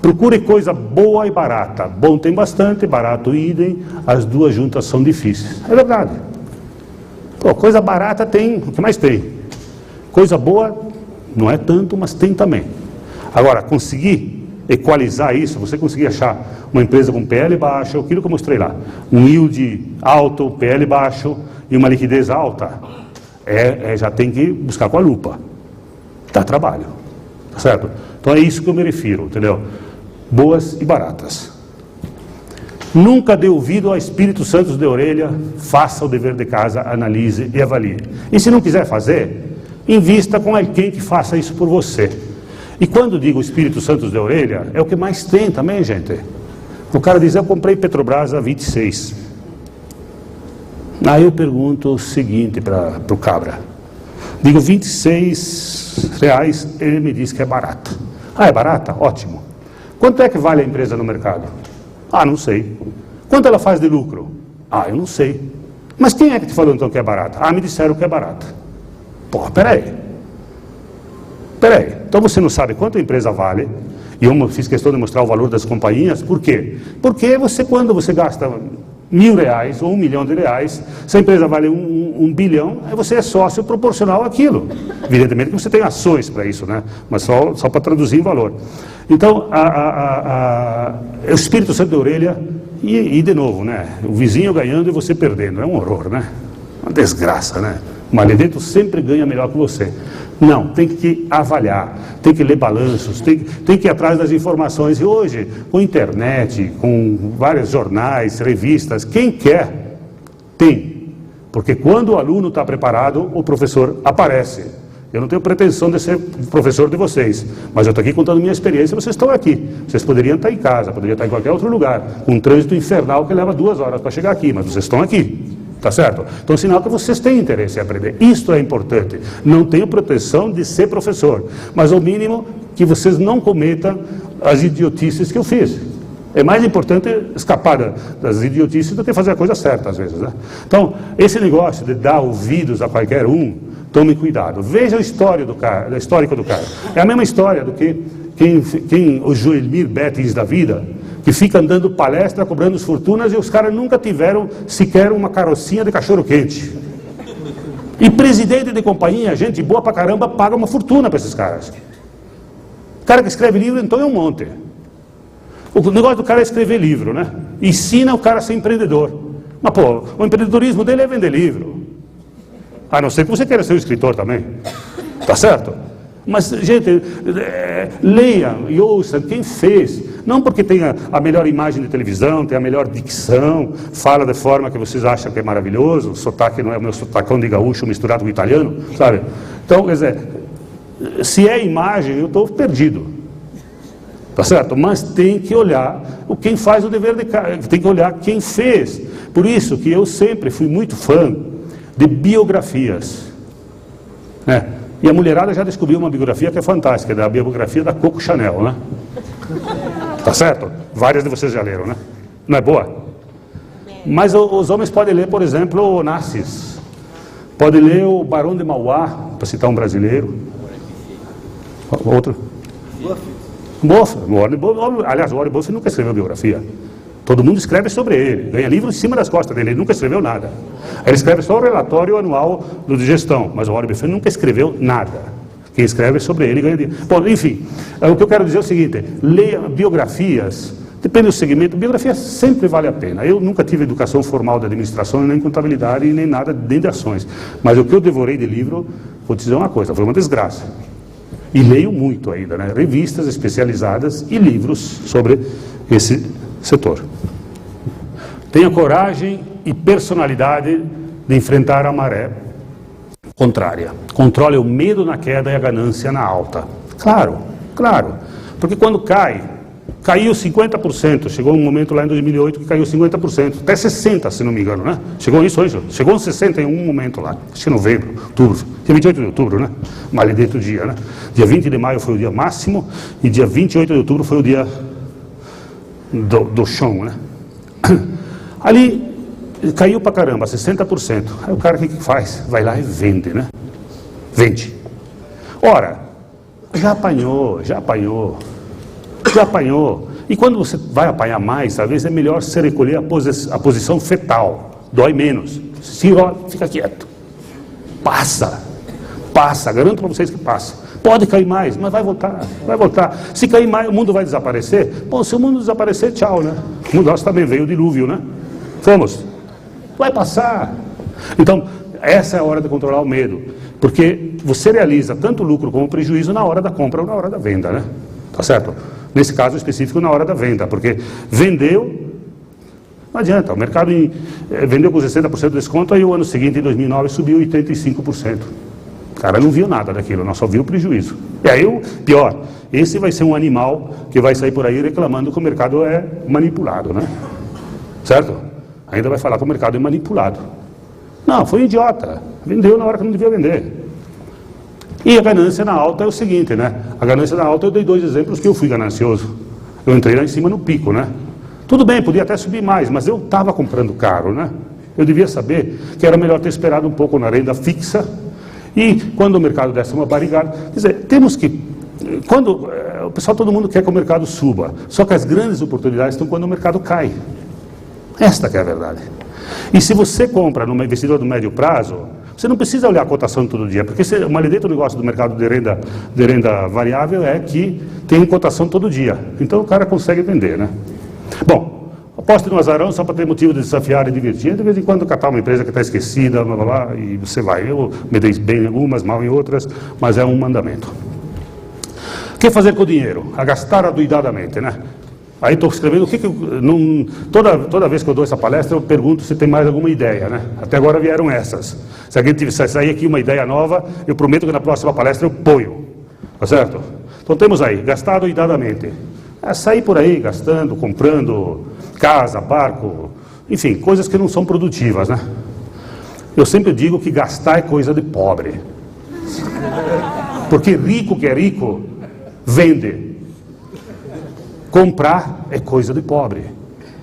[SPEAKER 1] Procure coisa boa e barata. Bom tem bastante, barato idem, as duas juntas são difíceis. É verdade. Pô, coisa barata tem, o que mais tem? Coisa boa não é tanto, mas tem também. Agora, conseguir equalizar isso, você conseguir achar uma empresa com PL baixo, aquilo que eu mostrei lá, um yield alto, PL baixo e uma liquidez alta, é, é já tem que buscar com a lupa. Dá trabalho. Tá certo? Então é isso que eu me refiro, entendeu? Boas e baratas. Nunca dê ouvido ao Espírito Santo de orelha, faça o dever de casa, analise e avalie. E se não quiser fazer, invista com alguém que faça isso por você. E quando digo Espírito Santo de orelha, é o que mais tem também, gente. O cara diz, eu comprei Petrobras a 26. Aí eu pergunto o seguinte para o cabra. Digo 26 reais, ele me diz que é barata. Ah, é barata? Ótimo. Quanto é que vale a empresa no mercado? Ah, não sei. Quanto ela faz de lucro? Ah, eu não sei. Mas quem é que te falou então que é barata? Ah, me disseram que é barata. Pô, peraí. Peraí. Então você não sabe quanto a empresa vale. E eu fiz questão de mostrar o valor das companhias. Por quê? Porque você, quando você gasta mil reais ou um milhão de reais, se a empresa vale um, um, um bilhão, aí você é sócio proporcional àquilo. Evidentemente que você tem ações para isso, né? mas só, só para traduzir em valor. Então, a, a, a, o espírito santo de orelha, e, e, de novo, né? o vizinho ganhando e você perdendo, é um horror, né? uma desgraça. Né? O maledento sempre ganha melhor que você. Não, tem que avaliar, tem que ler balanços, tem, tem que ir atrás das informações. E hoje, com internet, com vários jornais, revistas, quem quer, tem. Porque quando o aluno está preparado, o professor aparece. Eu não tenho pretensão de ser professor de vocês, mas eu estou aqui contando minha experiência. Vocês estão aqui. Vocês poderiam estar em casa, poderiam estar em qualquer outro lugar, um trânsito infernal que leva duas horas para chegar aqui, mas vocês estão aqui. Tá certo? Então, sinal que vocês têm interesse em aprender. Isto é importante. Não tenho proteção de ser professor, mas ao mínimo que vocês não cometam as idiotices que eu fiz. É mais importante escapar das idiotices do que fazer a coisa certa, às vezes. Né? Então, esse negócio de dar ouvidos a qualquer um, tome cuidado. Veja a histórico do cara. É a mesma história do que quem, o Joelmir Bettins da vida, que fica dando palestra, cobrando fortunas, e os caras nunca tiveram sequer uma carocinha de cachorro quente. E presidente de companhia, gente boa pra caramba, paga uma fortuna para esses caras. O cara que escreve livro, então é um monte. O negócio do cara é escrever livro, né? Ensina o cara a ser empreendedor. Mas, pô, o empreendedorismo dele é vender livro. A não ser que você queira ser um escritor também. Tá certo? Mas, gente, é, leia e ouça quem fez. Não porque tenha a melhor imagem de televisão, tem a melhor dicção, fala de forma que vocês acham que é maravilhoso, o sotaque não é o meu sotacão de gaúcho misturado com italiano, sabe? Então, quer dizer, se é imagem, eu estou perdido. Tá certo? Mas tem que olhar o quem faz o dever de casa, tem que olhar quem fez. Por isso que eu sempre fui muito fã de biografias. Né? E a mulherada já descobriu uma biografia que é fantástica, da biografia da Coco Chanel, né? Tá certo? Várias de vocês já leram, né? Não é boa? Mas os homens podem ler, por exemplo, o Narcis. Pode ler o Barão de Mauá, para citar um brasileiro. Outro? Boff. Aliás, o Warren Buffett nunca escreveu biografia. Todo mundo escreve sobre ele, ganha livro em cima das costas dele, ele nunca escreveu nada. Ele escreve só o relatório anual do de gestão, mas o Warren Buffett nunca escreveu nada. Quem escreve é sobre ele ganha dinheiro. Bom, enfim, é, o que eu quero dizer é o seguinte: leia biografias, depende do segmento, biografia sempre vale a pena. Eu nunca tive educação formal de administração, nem contabilidade, nem nada dentro de ações. Mas o que eu devorei de livro, vou te dizer uma coisa, foi uma desgraça. E leio muito ainda, né? revistas especializadas e livros sobre esse setor. Tenha coragem e personalidade de enfrentar a maré contrária. Controle o medo na queda e a ganância na alta. Claro, claro. Porque quando cai, caiu 50%. Chegou um momento lá em 2008 que caiu 50%. Até 60%, se não me engano, né? Chegou isso hoje. Chegou 60% em um momento lá. Acho que novembro, outubro. Dia 28 de outubro, né? Maledito dia, né? Dia 20 de maio foi o dia máximo e dia 28 de outubro foi o dia do, do chão, né? Ali caiu pra caramba, 60%. Aí o cara o que, que faz? Vai lá e vende, né? Vende. Ora, já apanhou, já apanhou, já apanhou. E quando você vai apanhar mais, vezes é melhor você recolher a, posi a posição fetal. Dói menos. Se fica quieto. Passa. Passa. Garanto para vocês que passa. Pode cair mais, mas vai voltar, vai voltar. Se cair mais, o mundo vai desaparecer? Bom, se o mundo desaparecer, tchau, né? O mundo nosso também veio o dilúvio, né? Fomos. Vai passar. Então, essa é a hora de controlar o medo. Porque você realiza tanto lucro como prejuízo na hora da compra ou na hora da venda, né? Tá certo? Nesse caso específico, na hora da venda. Porque vendeu, não adianta. O mercado em, eh, vendeu com 60% de desconto, aí o ano seguinte, em 2009, subiu 85%. O cara não viu nada daquilo, não só viu o prejuízo. E aí, o pior, esse vai ser um animal que vai sair por aí reclamando que o mercado é manipulado, né? Certo? Ainda vai falar que o mercado é manipulado. Não, foi idiota. Vendeu na hora que não devia vender. E a ganância na alta é o seguinte, né? A ganância na alta eu dei dois exemplos que eu fui ganancioso. Eu entrei lá em cima no pico, né? Tudo bem, podia até subir mais, mas eu estava comprando caro, né? Eu devia saber que era melhor ter esperado um pouco na renda fixa e quando o mercado desse uma barrigada. Quer dizer, temos que. Quando, eh, o pessoal, todo mundo quer que o mercado suba, só que as grandes oportunidades estão quando o mercado cai. Esta é a verdade. E se você compra numa investidor do médio prazo, você não precisa olhar a cotação todo dia, porque o maldito negócio do mercado de renda, de renda variável é que tem cotação todo dia. Então o cara consegue vender, né? Bom, aposte no azarão só para ter motivo de desafiar e divertir. De vez em quando catar uma empresa que está esquecida, blá, blá, blá, e você vai. Eu me dei bem em algumas, mal em outras, mas é um mandamento. O que fazer com o dinheiro? A gastar aduidadamente, né? Aí estou escrevendo o que, que eu, toda, toda vez que eu dou essa palestra eu pergunto se tem mais alguma ideia, né? Até agora vieram essas. Se alguém tiver sair aqui uma ideia nova, eu prometo que na próxima palestra eu ponho, tá certo? Então temos aí, gastado idadamente. É sair por aí gastando, comprando casa, barco, enfim, coisas que não são produtivas, né? Eu sempre digo que gastar é coisa de pobre. Porque rico que é rico, vende. Comprar é coisa de pobre.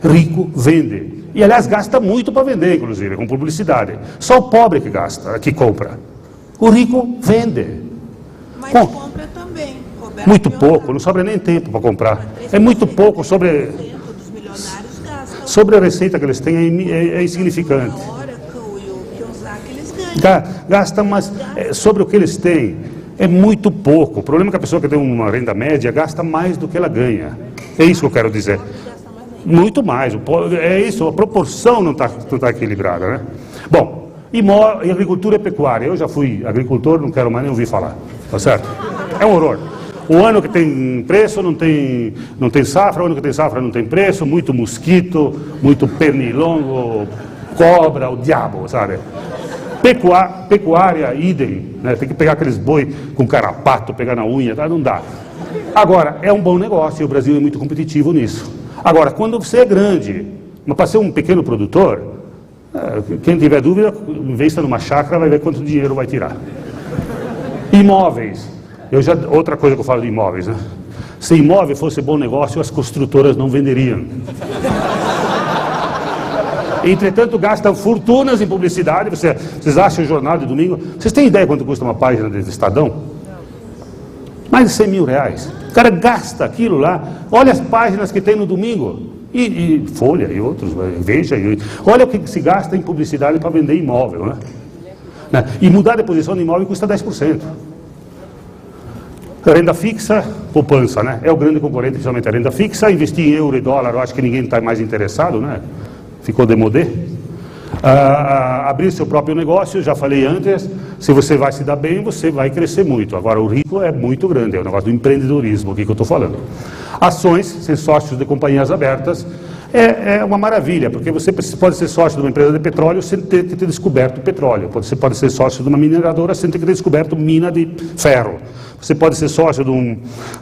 [SPEAKER 1] Rico vende. E aliás, gasta muito para vender, inclusive, com publicidade. Só o pobre que gasta, que compra. O rico vende.
[SPEAKER 2] Mas Com... compra também.
[SPEAKER 1] Roberto muito pouco, não sobra nem tempo para comprar. É muito pouco sobre. Sobre a receita que eles têm é, é, é insignificante. Gasta, mas é, sobre o que eles têm é muito pouco. O problema é que a pessoa que tem uma renda média gasta mais do que ela ganha. É isso que eu quero dizer. Muito mais. É isso, a proporção não está tá equilibrada. Né? Bom, e agricultura e pecuária. Eu já fui agricultor, não quero mais nem ouvir falar. Tá certo? É um horror. O ano que tem preço não tem, não tem safra, o ano que tem safra não tem preço, muito mosquito, muito pernilongo, cobra, o diabo, sabe? Pecuária, pecuária idem, né? tem que pegar aqueles boi com carrapato, pegar na unha, tá? não dá. Agora, é um bom negócio e o Brasil é muito competitivo nisso. Agora, quando você é grande, mas para ser um pequeno produtor, é, quem tiver dúvida, investa numa chácara, vai ver quanto dinheiro vai tirar. Imóveis. Eu já, outra coisa que eu falo de imóveis, né? Se imóvel fosse bom negócio, as construtoras não venderiam. Entretanto, gastam fortunas em publicidade. Você, vocês acham o jornal de domingo? Vocês têm ideia quanto custa uma página do Estadão? Mais de 100 mil reais. O cara gasta aquilo lá. Olha as páginas que tem no domingo. E, e Folha e outros, veja. E, olha o que se gasta em publicidade para vender imóvel. Né? né? E mudar de posição de imóvel custa 10%. Renda fixa, poupança, né? É o grande concorrente, principalmente a renda fixa. Investir em euro e dólar, eu acho que ninguém está mais interessado, né? Ficou demodé. Ah, abrir seu próprio negócio, já falei antes, se você vai se dar bem, você vai crescer muito. Agora, o risco é muito grande, é o negócio do empreendedorismo aqui que eu estou falando. Ações, ser sócios de companhias abertas, é, é, uma maravilha, porque você pode ser sócio de uma empresa de petróleo sem ter que ter descoberto petróleo. Você pode ser sócio de uma mineradora sem ter que ter descoberto mina de ferro. Você pode ser sócio de um,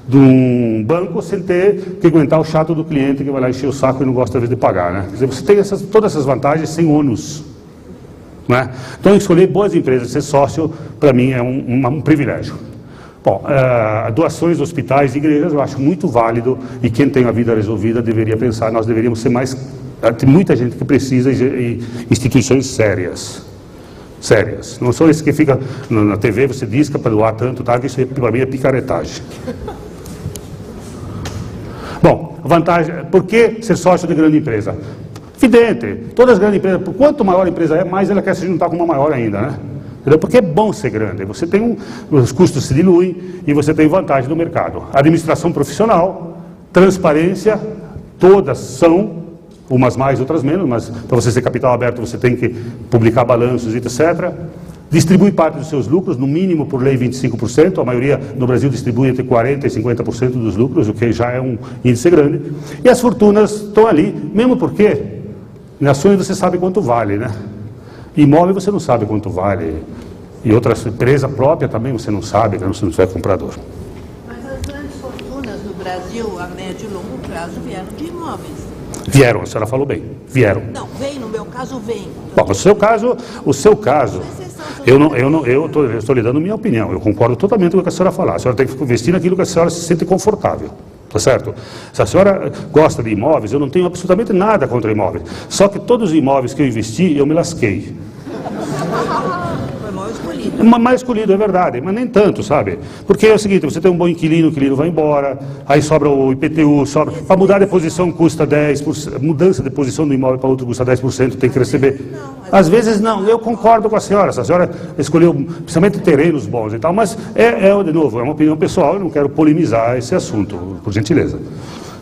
[SPEAKER 1] de um banco sem ter que aguentar o chato do cliente que vai lá encher o saco e não gosta de pagar. Né? Dizer, você tem essas, todas essas vantagens sem ônus. Né? Então, escolher boas empresas, ser sócio, para mim é um, um, um privilégio. Bom, uh, doações, hospitais, igrejas, eu acho muito válido e quem tem a vida resolvida deveria pensar, nós deveríamos ser mais. Tem muita gente que precisa e instituições sérias. Sérias. Não são esses que ficam na TV, você diz que é para doar tanto, tá? isso para mim é picaretagem. Bom, vantagem. Por que ser sócio de grande empresa? Evidente, todas as grandes empresas, quanto maior a empresa é, mais ela quer se juntar com uma maior ainda, né? Entendeu? Porque é bom ser grande. Você tem um, os custos se diluem e você tem vantagem no mercado. Administração profissional, transparência, todas são, umas mais, outras menos, mas para você ser capital aberto você tem que publicar balanços e etc. Distribui parte dos seus lucros, no mínimo por lei 25%, a maioria no Brasil distribui entre 40% e 50% dos lucros, o que já é um índice grande. E as fortunas estão ali, mesmo porque em ações você sabe quanto vale, né? Imóvel você não sabe quanto vale. E outras empresa própria também você não sabe, né, se não tiver comprador.
[SPEAKER 2] Mas as grandes fortunas no Brasil, a médio e longo prazo, vieram de imóveis.
[SPEAKER 1] Vieram, a senhora falou bem. Vieram.
[SPEAKER 2] Não, vem, no meu caso, vem.
[SPEAKER 1] Bom, o seu caso, o seu caso. Eu não, eu não, eu estou lhe dando minha opinião. Eu concordo totalmente com o que a senhora falar. A senhora tem que investir naquilo que a senhora se sente confortável. Tá certo? Se a senhora gosta de imóveis, eu não tenho absolutamente nada contra imóveis. Só que todos os imóveis que eu investi, eu me lasquei.
[SPEAKER 2] Foi mal escolhido.
[SPEAKER 1] Ma- Mais escolhido, é verdade, mas nem tanto, sabe? Porque é o seguinte, você tem um bom inquilino, o inquilino vai embora, aí sobra o IPTU, sobra... Para mudar de posição custa 10%, mudança de posição do imóvel para outro custa 10%, tem que receber. Às vezes não, eu concordo com a senhora, se a senhora escolheu principalmente terrenos bons e tal, mas é, é de novo, é uma opinião pessoal, eu não quero polemizar esse assunto, por gentileza.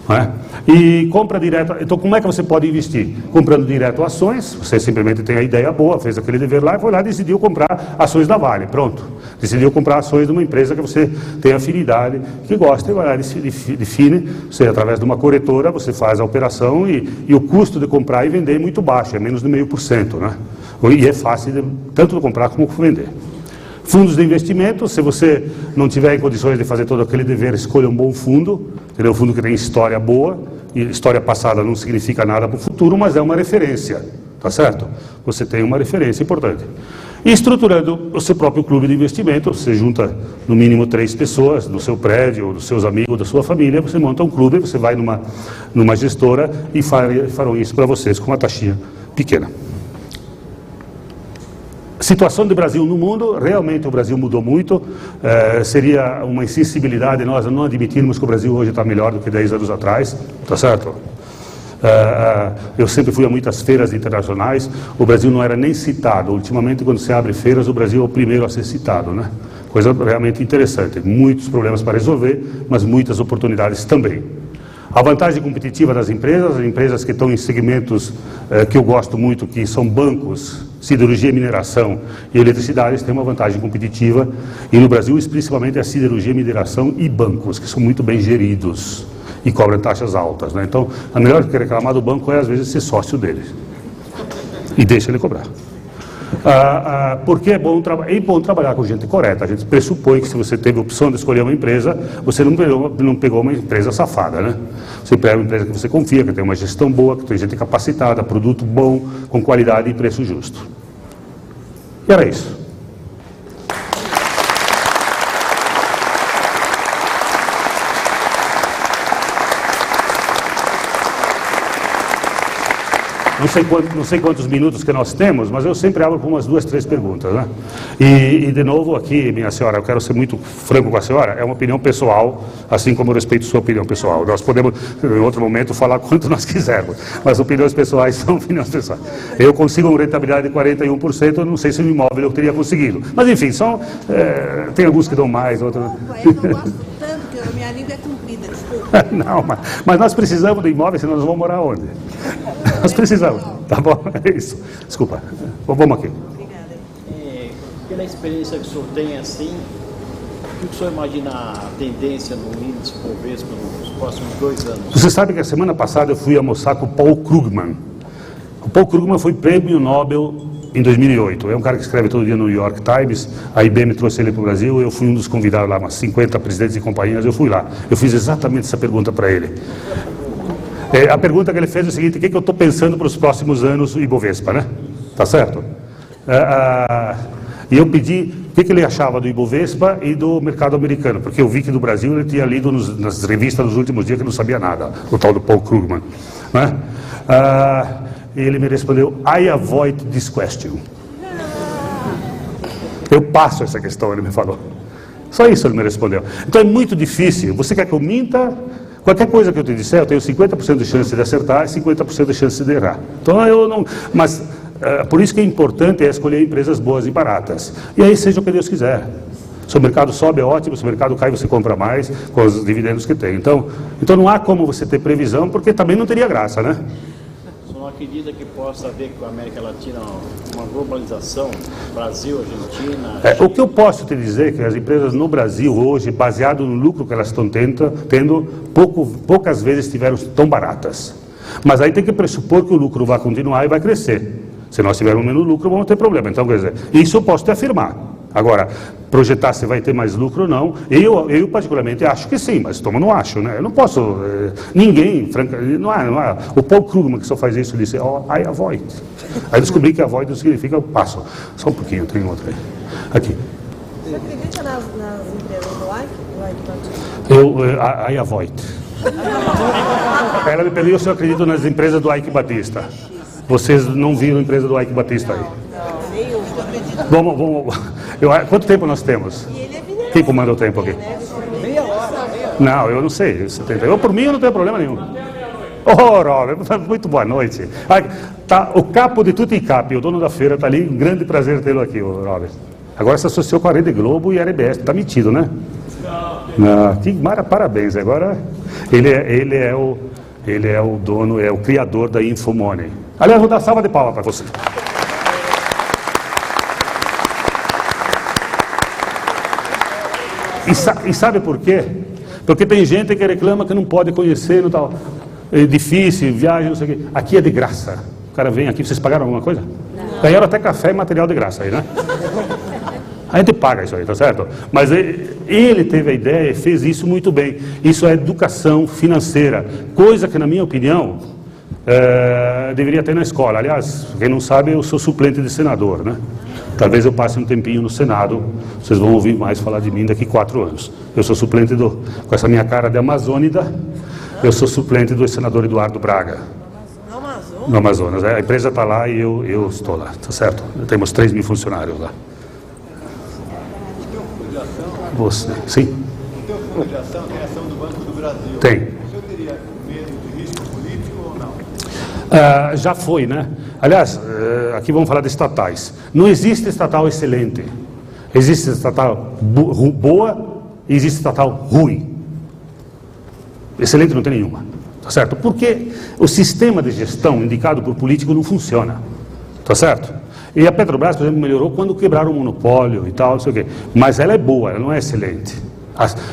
[SPEAKER 1] É? E compra direta, então como é que você pode investir? Comprando direto ações, você simplesmente tem a ideia boa, fez aquele dever lá e foi lá e decidiu comprar ações da Vale, pronto. Decidiu comprar ações de uma empresa que você tem afinidade, que gosta e vai lá e defi- defi- define, você através de uma corretora, você faz a operação e, e o custo de comprar e vender é muito baixo, é menos de meio por cento, né? E é fácil de, tanto de comprar como de vender. Fundos de investimento, se você não tiver em condições de fazer todo aquele dever, escolha um bom fundo, entendeu? um fundo que tem história boa, e história passada não significa nada para o futuro, mas é uma referência, tá certo? Você tem uma referência importante. E estruturando o seu próprio clube de investimento, você junta no mínimo três pessoas do seu prédio, dos seus amigos, da sua família, você monta um clube, você vai numa, numa gestora e fa- farão isso para vocês com uma taxinha pequena. Situação do Brasil no mundo, realmente o Brasil mudou muito. Eh, seria uma insensibilidade nós não admitirmos que o Brasil hoje está melhor do que 10 anos atrás, tá certo? Eh, eh, eu sempre fui a muitas feiras internacionais, o Brasil não era nem citado. Ultimamente, quando se abre feiras, o Brasil é o primeiro a ser citado, né? Coisa realmente interessante. Muitos problemas para resolver, mas muitas oportunidades também. A vantagem competitiva das empresas, as empresas que estão em segmentos eh, que eu gosto muito, que são bancos, siderurgia, mineração e eletricidade, têm uma vantagem competitiva. E no Brasil, principalmente, a siderurgia, mineração e bancos, que são muito bem geridos e cobram taxas altas. Né? Então, a melhor que reclamar do banco é, às vezes, ser sócio deles. E deixa ele cobrar. Ah, ah, porque é bom, é bom trabalhar com gente correta. A gente pressupõe que se você teve a opção de escolher uma empresa, você não pegou, não pegou uma empresa safada, né? Você pega uma empresa que você confia, que tem uma gestão boa, que tem gente capacitada, produto bom, com qualidade e preço justo. E era isso. Não sei, quanto- não sei quantos minutos que nós temos, mas eu sempre abro com umas duas, três perguntas. Né? E, e, de novo, aqui, minha senhora, eu quero ser muito franco com a senhora, é uma opinião pessoal, assim como eu respeito sua opinião pessoal. Nós podemos, em outro momento, falar quanto nós quisermos, mas opiniões pessoais são opiniões pessoais. Eu consigo uma rentabilidade de 41%, eu não sei se no imóvel eu teria conseguido. Mas, enfim, são, eh, tem alguns que dão mais, outros...
[SPEAKER 2] Eu gosto tanto que a minha língua é.
[SPEAKER 1] Não, mas, mas nós precisamos do imóvel, senão nós vamos morar onde? Nós precisamos, tá bom? É isso. Desculpa. Vamos aqui.
[SPEAKER 2] Obrigada.
[SPEAKER 3] É, pela experiência que o senhor tem assim, o que o senhor imagina a tendência no índice Bovespa nos próximos dois anos?
[SPEAKER 1] Você sabe que a semana passada eu fui almoçar com o Paul Krugman. O Paul Krugman foi prêmio Nobel em 2008. É um cara que escreve todo dia no New York Times. A IBM trouxe ele para o Brasil. Eu fui um dos convidados lá, umas 50 presidentes de companhias. Eu fui lá. Eu fiz exatamente essa pergunta para ele. É, a pergunta que ele fez é o seguinte: o que, que eu estou pensando para os próximos anos Ibovespa, né? Tá certo? É, e eu pedi o que, que ele achava do Ibovespa e do mercado americano, porque eu vi que do Brasil ele tinha lido nos- nas revistas nos últimos dias que não sabia nada, o tal do Paul Krugman. Né? Ah, e ele me respondeu: I avoid this question. Eu passo essa questão, ele me falou. Só isso ele me respondeu. Então é muito difícil. Você quer que eu minta? Qualquer coisa que eu te disser, eu tenho 50% de chance de acertar e 50% de chance de errar. Então eu não. Mas eh, por isso que é importante é escolher empresas boas e baratas. E aí seja o que Deus quiser. Se o mercado sobe, é ótimo. Se o mercado cai, você compra mais com os dividendos que tem. Então, então não há como você ter previsão, porque também não teria graça, né?
[SPEAKER 3] Acredita que possa haver com a América Latina uma globalização, Brasil, Argentina,
[SPEAKER 1] É, o que eu posso te dizer é que as empresas no Brasil hoje, baseado no lucro que elas estão tenta- tendo, pouco- poucas vezes estiveram tão baratas. Mas aí tem que pressupor que o lucro vai continuar e vai crescer. Se nós tivermos menos lucro, vamos ter problema. Então, quer dizer, isso eu posso te afirmar. Agora, projetar se vai ter mais lucro ou não, eu, eu particularmente acho que sim, mas como não acho, né? Eu não posso, eh, ninguém, franca, não há, não há. O Paul Krugman que só faz isso, disse, oh, I avoid. Aí descobri que avoid não significa eu passo. Só um pouquinho, tem outro aí. Aqui.
[SPEAKER 4] Você acredita nas, nas empresas do like?
[SPEAKER 1] Eu, eh, I, avoid. Ela me perguntou se eu acredito nas empresas do Ike Batista. Vocês não viram a empresa do Ike Batista aí? Vamos, vamos. Eu, quanto tempo nós temos? Quem comanda o tempo aqui? Não, eu não sei. 70. Eu, por mim, eu não tenho problema nenhum. Oh, Robert, muito boa noite. Ah, tá, o capo de tudo e cap, o dono da feira está ali. Um grande prazer tê-lo aqui, Robert. Agora se associou com a Rede Globo e a RBS. Está metido, né? Não, que mara, parabéns. Agora ele é, ele é o ele é o dono, é o criador da Infomoney. Aliás, vou dar salva de palmas para você. E, sa e, sabe por quê? Porque tem gente que reclama que não pode conhecer, não tal. É difícil, viagem, não sei o quê. Aqui é de graça. O cara vem aqui, vocês pagaram alguma coisa? Não. Ganharam até café e material de graça aí, né? A gente paga isso aí, tá certo? Mas ele teve a ideia e fez isso muito bem. Isso é educação financeira, coisa que, na minha opinião, é, deveria ter na escola. Aliás, quem não sabe, eu sou suplente de senador, né? Talvez eu passe um tempinho no Senado, vocês vão ouvir mais falar de mim daqui quatro anos. Eu sou suplente do, com essa minha cara de amazônida, eu sou suplente do senador Eduardo Braga. No Amazonas. É, a empresa está lá e eu, eu estou lá, tá certo? Temos 3 mil funcionários lá. Você, sim?
[SPEAKER 4] Tem fundo de ação, tem ação do Banco do Brasil.
[SPEAKER 1] Tem.
[SPEAKER 4] O senhor teria medo de risco político ou não?
[SPEAKER 1] Ah, já foi, né? Aliás, eh, aqui vamos falar de estatais. Não existe estatal excelente. Existe estatal boa e existe estatal ruim. Excelente não tem nenhuma. Tá certo? Porque o sistema de gestão indicado por político não funciona. Tá certo? E a Petrobras, por exemplo, melhorou quando quebraram o monopólio e tal, não sei o quê. Mas ela é boa, ela não é excelente.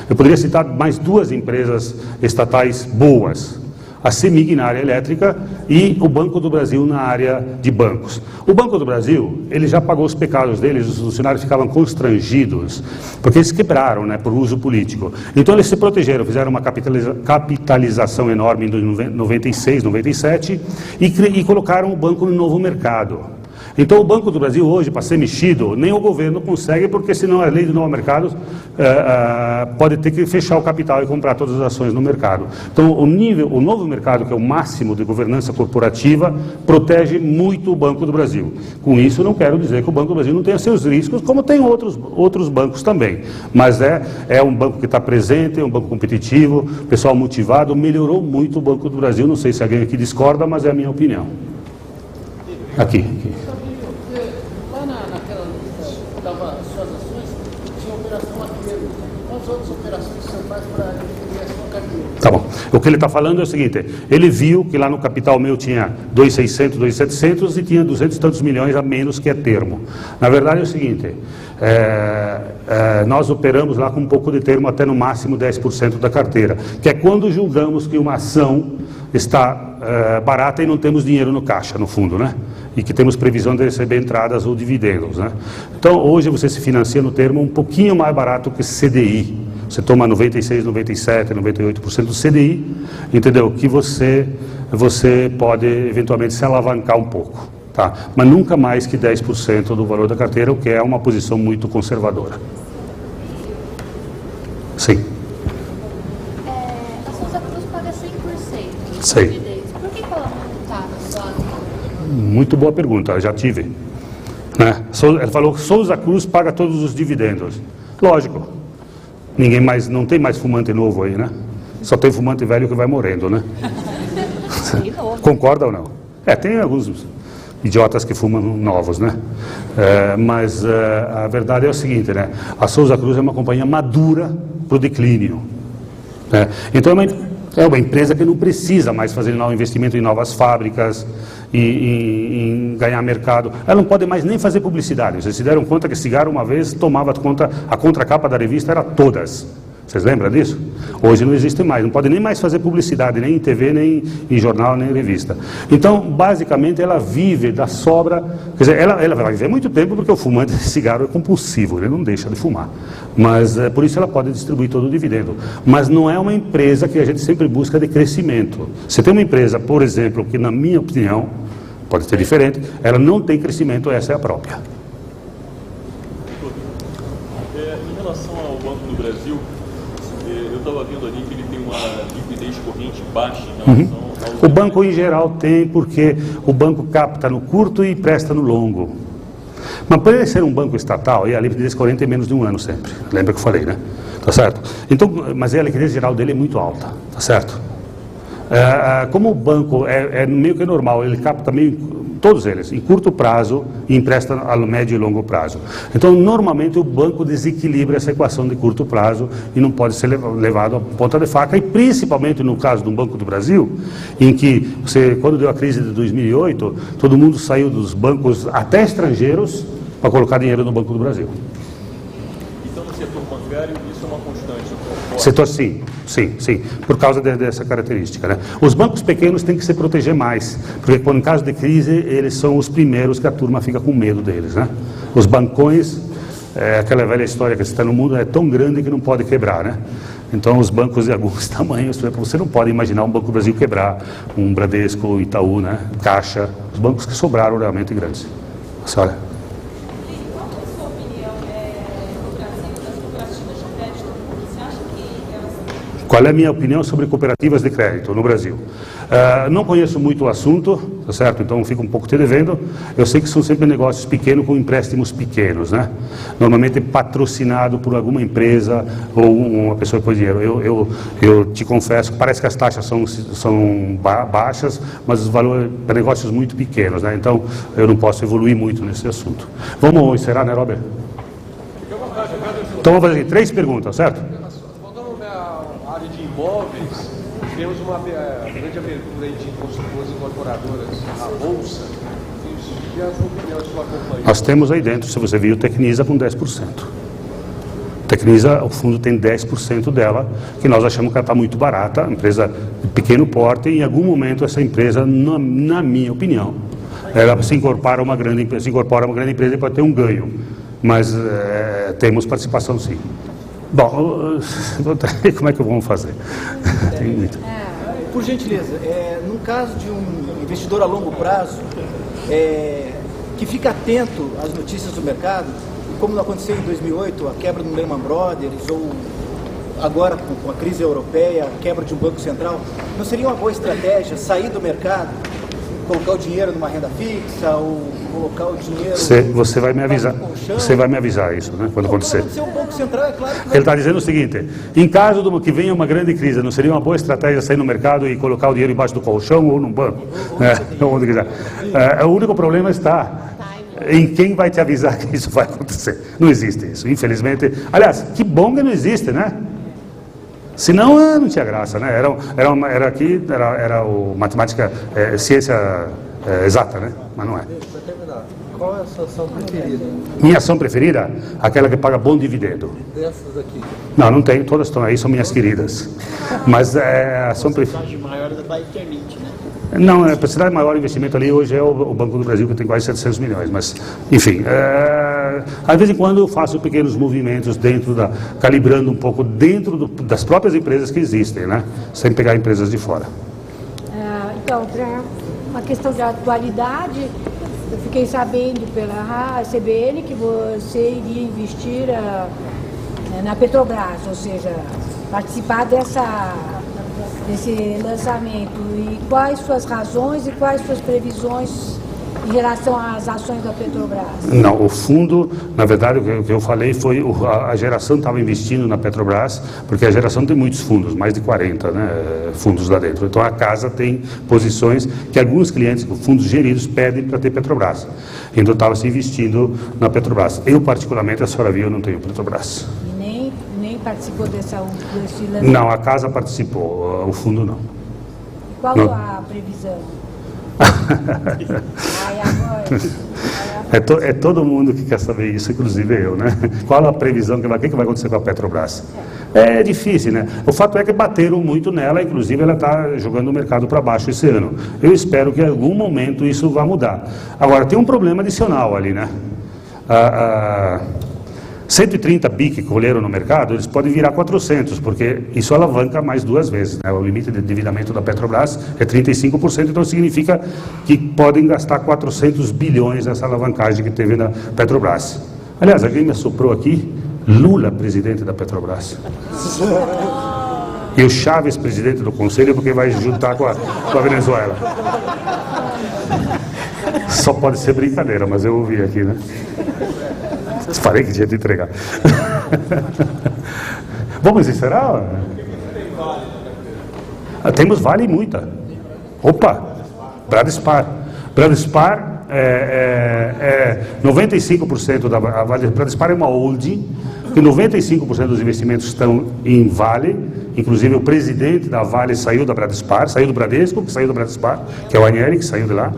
[SPEAKER 1] Eu poderia citar mais duas empresas estatais boas. A CEMIG na área elétrica e o Banco do Brasil na área de bancos. O Banco do Brasil, ele já pagou os pecados deles, os funcionários ficavam constrangidos, porque eles quebraram né, por uso político. Então eles se protegeram, fizeram uma capitaliza capitalização enorme em 96, 97 e, e colocaram o banco no novo mercado. Então o Banco do Brasil hoje, para ser mexido, nem o governo consegue, porque senão a lei do novo mercado é, é, pode ter que fechar o capital e comprar todas as ações no mercado. Então o nível, o novo mercado, que é o máximo de governança corporativa, protege muito o Banco do Brasil. Com isso não quero dizer que o Banco do Brasil não tenha seus riscos, como tem outros, outros bancos também. Mas é, é um banco que está presente, é um banco competitivo, pessoal motivado, melhorou muito o Banco do Brasil. Não sei se alguém aqui discorda, mas é a minha opinião. Aqui. aqui. Tá bom. O que ele está falando é o seguinte: ele viu que lá no capital meu tinha 2,600, 2,700 e tinha 200 e tantos milhões a menos que é termo. Na verdade é o seguinte: é, é, nós operamos lá com um pouco de termo até no máximo 10% da carteira, que é quando julgamos que uma ação está é, barata e não temos dinheiro no caixa, no fundo, né? E que temos previsão de receber entradas ou dividendos, né? Então hoje você se financia no termo um pouquinho mais barato que CDI. Você toma 96, 97, 98% do CDI, entendeu? Que você, você pode eventualmente se alavancar um pouco, tá? Mas nunca mais que 10% do valor da carteira, o que é uma posição muito conservadora. Sim.
[SPEAKER 5] É, a Souza Cruz paga 100%.
[SPEAKER 1] Sei.
[SPEAKER 5] Por que ela não está
[SPEAKER 1] Muito boa pergunta, já tive. Né? Ela falou que Souza Cruz paga todos os dividendos. Lógico, Ninguém mais, não tem mais fumante novo aí, né? Só tem fumante velho que vai morrendo, né? Concorda ou não? É, tem alguns idiotas que fumam novos, né? É, mas é, a verdade é o seguinte, né? A Souza Cruz é uma companhia madura para o declínio. Né? Então é uma, é uma empresa que não precisa mais fazer um investimento em novas fábricas, em, em, em, ganhar mercado. Ela não pode mais nem fazer publicidade. Vocês se deram conta que cigarro uma vez tomava conta, a contracapa da revista era todas. Vocês lembram disso? Hoje não existe mais, não pode nem mais fazer publicidade, nem em TV, nem em jornal, nem em revista. Então, basicamente, ela vive da sobra, quer dizer, ela, ela vai viver muito tempo porque o fumante de cigarro é compulsivo, ele não deixa de fumar. Mas é, por isso ela pode distribuir todo o dividendo. Mas não é uma empresa que a gente sempre busca de crescimento. Você tem uma empresa, por exemplo, que na minha opinião, pode ser diferente, ela não tem crescimento, essa é a própria.
[SPEAKER 6] É, em relação ao Banco do Brasil, Eu estava vendo ali que ele tem uma liquidez corrente baixa em relação ao...
[SPEAKER 1] Uhum. O banco em geral tem, porque o banco capta no curto e presta no longo. Mas por ele ser um banco estatal, e a liquidez corrente é menos de um ano sempre. Lembra que eu falei, né? Tá certo? Então, mas a liquidez geral dele é muito alta, tá certo? É, é, como o banco é, é meio que normal, ele capta meio todos eles, em curto prazo e empresta a médio e longo prazo. Então, normalmente o banco desequilibra essa equação de curto prazo e não pode ser levado à ponta de faca, e principalmente no caso do Banco do Brasil, em que você, quando deu a crise de 2008, todo mundo saiu dos bancos, até estrangeiros, para colocar dinheiro no Banco do Brasil.
[SPEAKER 6] Então, no setor bancário, isso é uma constante?
[SPEAKER 1] Setor sim, sim, sim, por causa de, dessa característica. Né? Os bancos pequenos têm que se proteger mais, porque quando em caso de crise eles são os primeiros que a turma fica com medo deles. Né? Os bancões, é, aquela velha história que está no mundo, é tão grande que não pode quebrar. Né? Então, os bancos de alguns tamanhos, por exemplo, você não pode imaginar um Banco do Brasil quebrar, um Bradesco, Itaú, né? Caixa, os bancos que sobraram realmente grandes. Senhora?
[SPEAKER 7] Qual é a sua opinião é, no Brasil das cooperativas de crédito? Você acha que elas
[SPEAKER 1] Qual é a minha opinião sobre cooperativas de crédito no Brasil? Uh, não conheço muito o assunto, tá certo? Então fico um pouco te devendo. Eu sei que são sempre negócios pequenos com empréstimos pequenos, né? Normalmente patrocinado por alguma empresa ou uma pessoa põe dinheiro. Eu, eu, eu te confesso parece que as taxas são, são ba baixas, mas os valores para negócios muito pequenos, né? Então eu não posso evoluir muito nesse assunto. Vamos encerrar, né, Robert? Então vamos fazer três perguntas, certo?
[SPEAKER 8] Voltando à área de imóveis, temos uma eh, grande abertura de construtoras incorporadoras à Bolsa. E?
[SPEAKER 1] Nós temos aí dentro, se você viu, Tecnisa com 10%. Tecnisa, o fundo tem 10% dela, que nós achamos que ela está muito barata, empresa de pequeno porte, e em algum momento essa empresa, na, na minha opinião, ela se incorpora a uma grande empresa, se incorpora uma grande empresa e pode ter um ganho. Mas eh, temos participação sim. Bom, como é que vamos fazer? Tem muito.
[SPEAKER 3] Por gentileza, é, no caso de um investidor a longo prazo, é, que fica atento às notícias do mercado, como aconteceu em 2008, a quebra do Lehman Brothers, ou agora com a crise europeia, a quebra de um banco central, não seria uma boa estratégia sair do mercado, colocar o dinheiro numa renda fixa, ou colocar o dinheiro...
[SPEAKER 1] Você, você vai me avisar, você vai me avisar isso, né, quando acontecer.
[SPEAKER 3] Quando acontecer o Banco Central, é claro que
[SPEAKER 1] Ele está dizendo o seguinte: em caso de que venha uma grande crise, não seria uma boa estratégia sair no mercado e colocar o dinheiro embaixo do colchão ou num banco? É, onde quiser. É, o único problema está em quem vai te avisar que isso vai acontecer. Não existe isso, infelizmente. Aliás, que bom que não existe, né? Senão ah, não tinha graça, né? Era, era, uma- era aqui, era, era o matemática, é, ciência é, exata, né? Mas não é.
[SPEAKER 8] Qual é a sua ação preferida
[SPEAKER 1] Minha ação preferida, aquela que paga bom dividendo.
[SPEAKER 8] dessas aqui?
[SPEAKER 1] Não, não tenho, todas estão aí, são minhas queridas. Mas é, a ação preferida.
[SPEAKER 3] Cidade maior da Eternite, né?
[SPEAKER 1] Não, é, a cidade maior investimento ali hoje é o, o Banco do Brasil, que tem quase 700 milhões. Mas, enfim, é, às vezes em quando eu faço pequenos movimentos dentro da. calibrando um pouco dentro do- das próprias empresas que existem, né? Sem pegar empresas de fora.
[SPEAKER 9] Ah, então, para uma questão de atualidade, eu fiquei sabendo pela CBN que você iria investir ah, eh, na Petrobras, ou seja, participar dessa, desse lançamento. E quais suas razões e quais suas previsões em relação às ações da Petrobras?
[SPEAKER 1] Não, o fundo, na verdade, o que- eu falei foi o- a, a geração estava investindo na Petrobras, porque a geração tem muitos fundos, mais de 40 né, fundos lá dentro. Então a casa tem posições que alguns clientes, fundos geridos, pedem para ter Petrobras. Então estava se investindo na Petrobras. Eu, particularmente, a senhora viu, eu não tenho Petrobras.
[SPEAKER 9] E nem, nem participou dessa, desse lançamento?
[SPEAKER 1] Não, a casa participou, o fundo não.
[SPEAKER 9] Qual
[SPEAKER 1] Não.
[SPEAKER 9] a previsão?
[SPEAKER 1] É, to- é todo mundo que quer saber isso, inclusive eu, né? Qual a previsão que vai, que vai acontecer com a Petrobras? É difícil, né? O fato é que bateram muito nela, inclusive ela está jogando o mercado para baixo esse ano. Eu espero que em algum momento isso vá mudar. Agora, tem um problema adicional ali, né? Ah, ah, 130 bi que colheram no mercado, eles podem virar 400, porque isso alavanca mais duas vezes. Né? O limite de endividamento da Petrobras é 35%, então significa que podem gastar 400 bilhões nessa alavancagem que teve na Petrobras. Aliás, alguém me assoprou aqui, Lula, presidente da Petrobras. E o Chaves, presidente do conselho, porque vai juntar com a, com a Venezuela. Só pode ser brincadeira, mas eu ouvi aqui, né? Falei que tinha de entregar. Vamos encerrar? Ah, Temos Vale e muita. Opa, Bradespar. Bradespar é, é, é 95% da a. Bradespar é uma holding que 95% dos investimentos estão em Vale. Inclusive o presidente da Vale saiu da Bradespar, saiu do Bradesco, que saiu do Bradespar, que é o Anieri, que saiu de lá.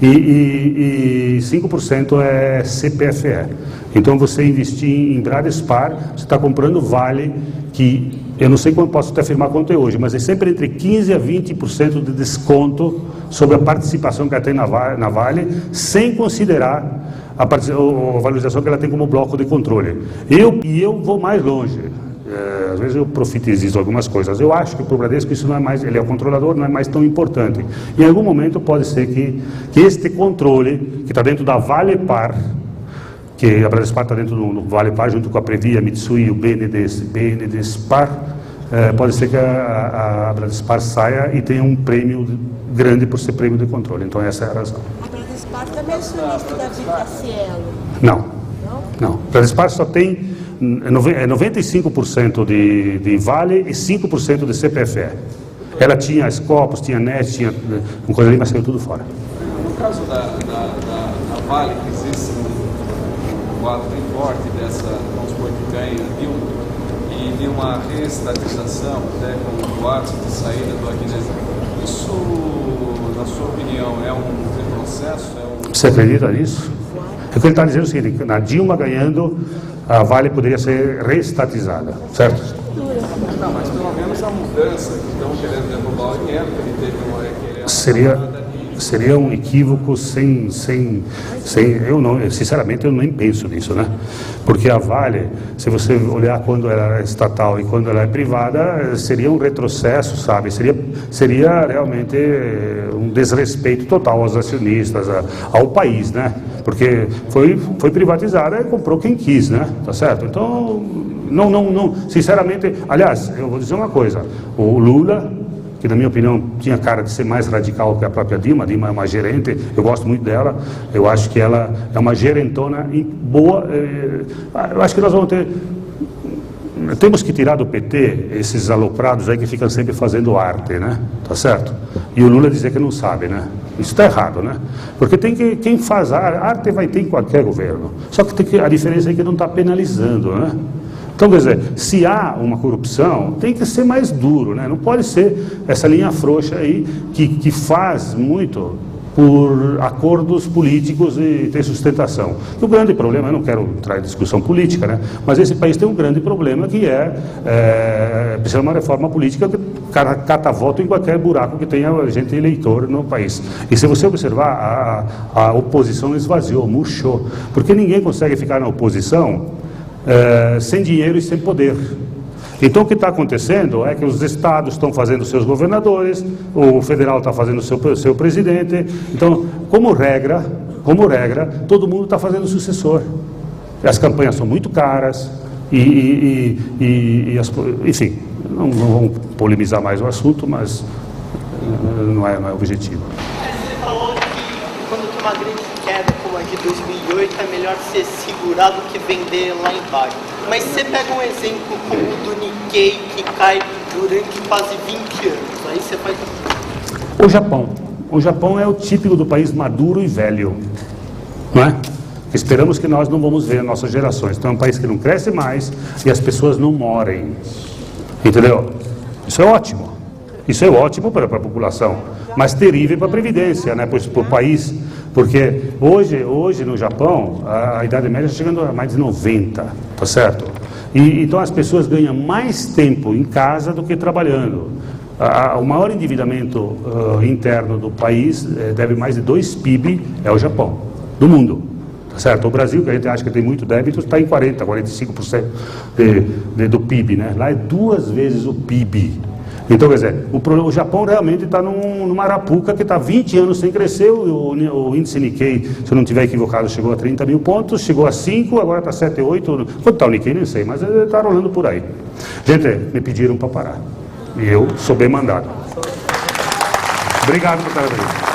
[SPEAKER 1] E, e, e 5% é CPFE. Então você investir em Bradespar, você está comprando Vale, que eu não sei quando posso te afirmar quanto é hoje, mas é sempre entre 15% a 20% de desconto sobre a participação que ela tem na na vale sem considerar a, a valorização que ela tem como bloco de controle. Eu, e eu vou mais longe. É, às vezes eu profetizo algumas coisas. Eu acho que para o Bradesco isso não é mais, ele é o controlador, não é mais tão importante. Em algum momento pode ser que, que este controle, que está dentro da Vale Par, que a Bradespar está dentro do, do Vale Par, junto com a Previa, Mitsui e o BNDES, BNDESPAR, eh, pode ser que a, a, a Bradespar saia e tenha um prêmio grande por ser prêmio de controle. Então essa é a razão.
[SPEAKER 2] A Bradespar também é acionista da Vita Cielo.
[SPEAKER 1] Não, não. A Bradespar só tem é nove- é 95% de, de Vale e 5% de CPFE. Ela tinha Scopus, tinha NET, tinha eh, uma coisa ali, mas saiu tudo fora.
[SPEAKER 8] No caso da, da, da, da Vale, que existe um quadro bem forte dessa, vamos supor que ganha Dilma, e de uma reestatização, até com boatos de saída do Aguinés, isso, na sua opinião, é um retrocesso? É um...
[SPEAKER 1] Você acredita nisso? É que ele está dizendo o seguinte, na Dilma ganhando, a Vale poderia ser reestatizada, certo?
[SPEAKER 8] Não, mas pelo menos a mudança que estão querendo derrubar o inquérito, ele teve uma
[SPEAKER 1] Seria, seria um equívoco sem, sem, sem eu não, sinceramente eu nem penso nisso, né? Porque a Vale, se você olhar quando ela é estatal e quando ela é privada, seria um retrocesso, sabe? Seria, seria realmente eh, um desrespeito total aos acionistas, ao país, né? Porque foi, foi privatizada e comprou quem quis, né? Tá certo? Então, não, não, não, sinceramente, aliás, eu vou dizer uma coisa, o Lula que na minha opinião tinha cara de ser mais radical que a própria Dilma. A Dilma é uma gerente, eu gosto muito dela, eu acho que ela é uma gerentona boa. eh, Eu acho que nós vamos ter. Temos que tirar do PT esses aloprados aí que ficam sempre fazendo arte, né? Tá certo? E o Lula dizer que não sabe, né? Isso está errado, né? Porque tem que quem faz arte, vai ter em qualquer governo. Só que, que a diferença é que não está penalizando, né? Então, quer dizer, se há uma corrupção, tem que ser mais duro, né? Não pode ser essa linha frouxa aí que, que faz muito por acordos políticos e ter sustentação. O grande problema, eu não quero entrar em discussão política, né? mas esse país tem um grande problema que é, é precisa de uma reforma política que ca- cata voto em qualquer buraco que tenha gente eleitor no país. E se você observar, a, a oposição esvaziou, murchou, porque ninguém consegue ficar na oposição eh, sem dinheiro e sem poder. Então o que está acontecendo é que os estados estão fazendo seus governadores, o federal está fazendo seu seu presidente. Então, como regra, como regra, todo mundo está fazendo sucessor. As campanhas são muito caras e, e- e- e- as- enfim, não, não vamos polemizar mais o assunto, mas eh, não é, não é o objetivo.
[SPEAKER 10] Você falou que quando tem uma grande queda como a de 2008, é melhor você segurar do que vender lá embaixo. Mas você pega um exemplo como o do Nikkei, que cai durante quase 20 anos. Aí você faz
[SPEAKER 1] O Japão. O Japão é o típico do país maduro e velho, não é? Esperamos que nós não vamos ver nossas gerações. Então é um país que não cresce mais e as pessoas não morem. Entendeu? Isso é ótimo. Isso é ótimo para, para a população, mas terrível para a previdência, né? Para o país. Porque hoje, hoje no Japão, a, a idade média está chegando a mais de 90, tá certo? E, então as pessoas ganham mais tempo em casa do que trabalhando. A- o maior endividamento ah, interno do país eh, deve mais de 2 PIB é o Japão, do mundo. Tá certo? O Brasil, que a gente acha que tem muito débito, está em 40%, 45% de, de, do PIB. Né? Lá é duas vezes o PIB. Então, quer dizer, o, o Japão realmente está num, numa arapuca que está 20 anos sem crescer. O, o- o índice Nikkei, se eu não estiver equivocado, chegou a 30 mil pontos, chegou a 5, agora está 7, 8. Quanto está o Nikkei? Nem sei, mas está rolando por aí. Gente, me pediram para parar. E eu sou bem mandado. Obrigado por estar aqui.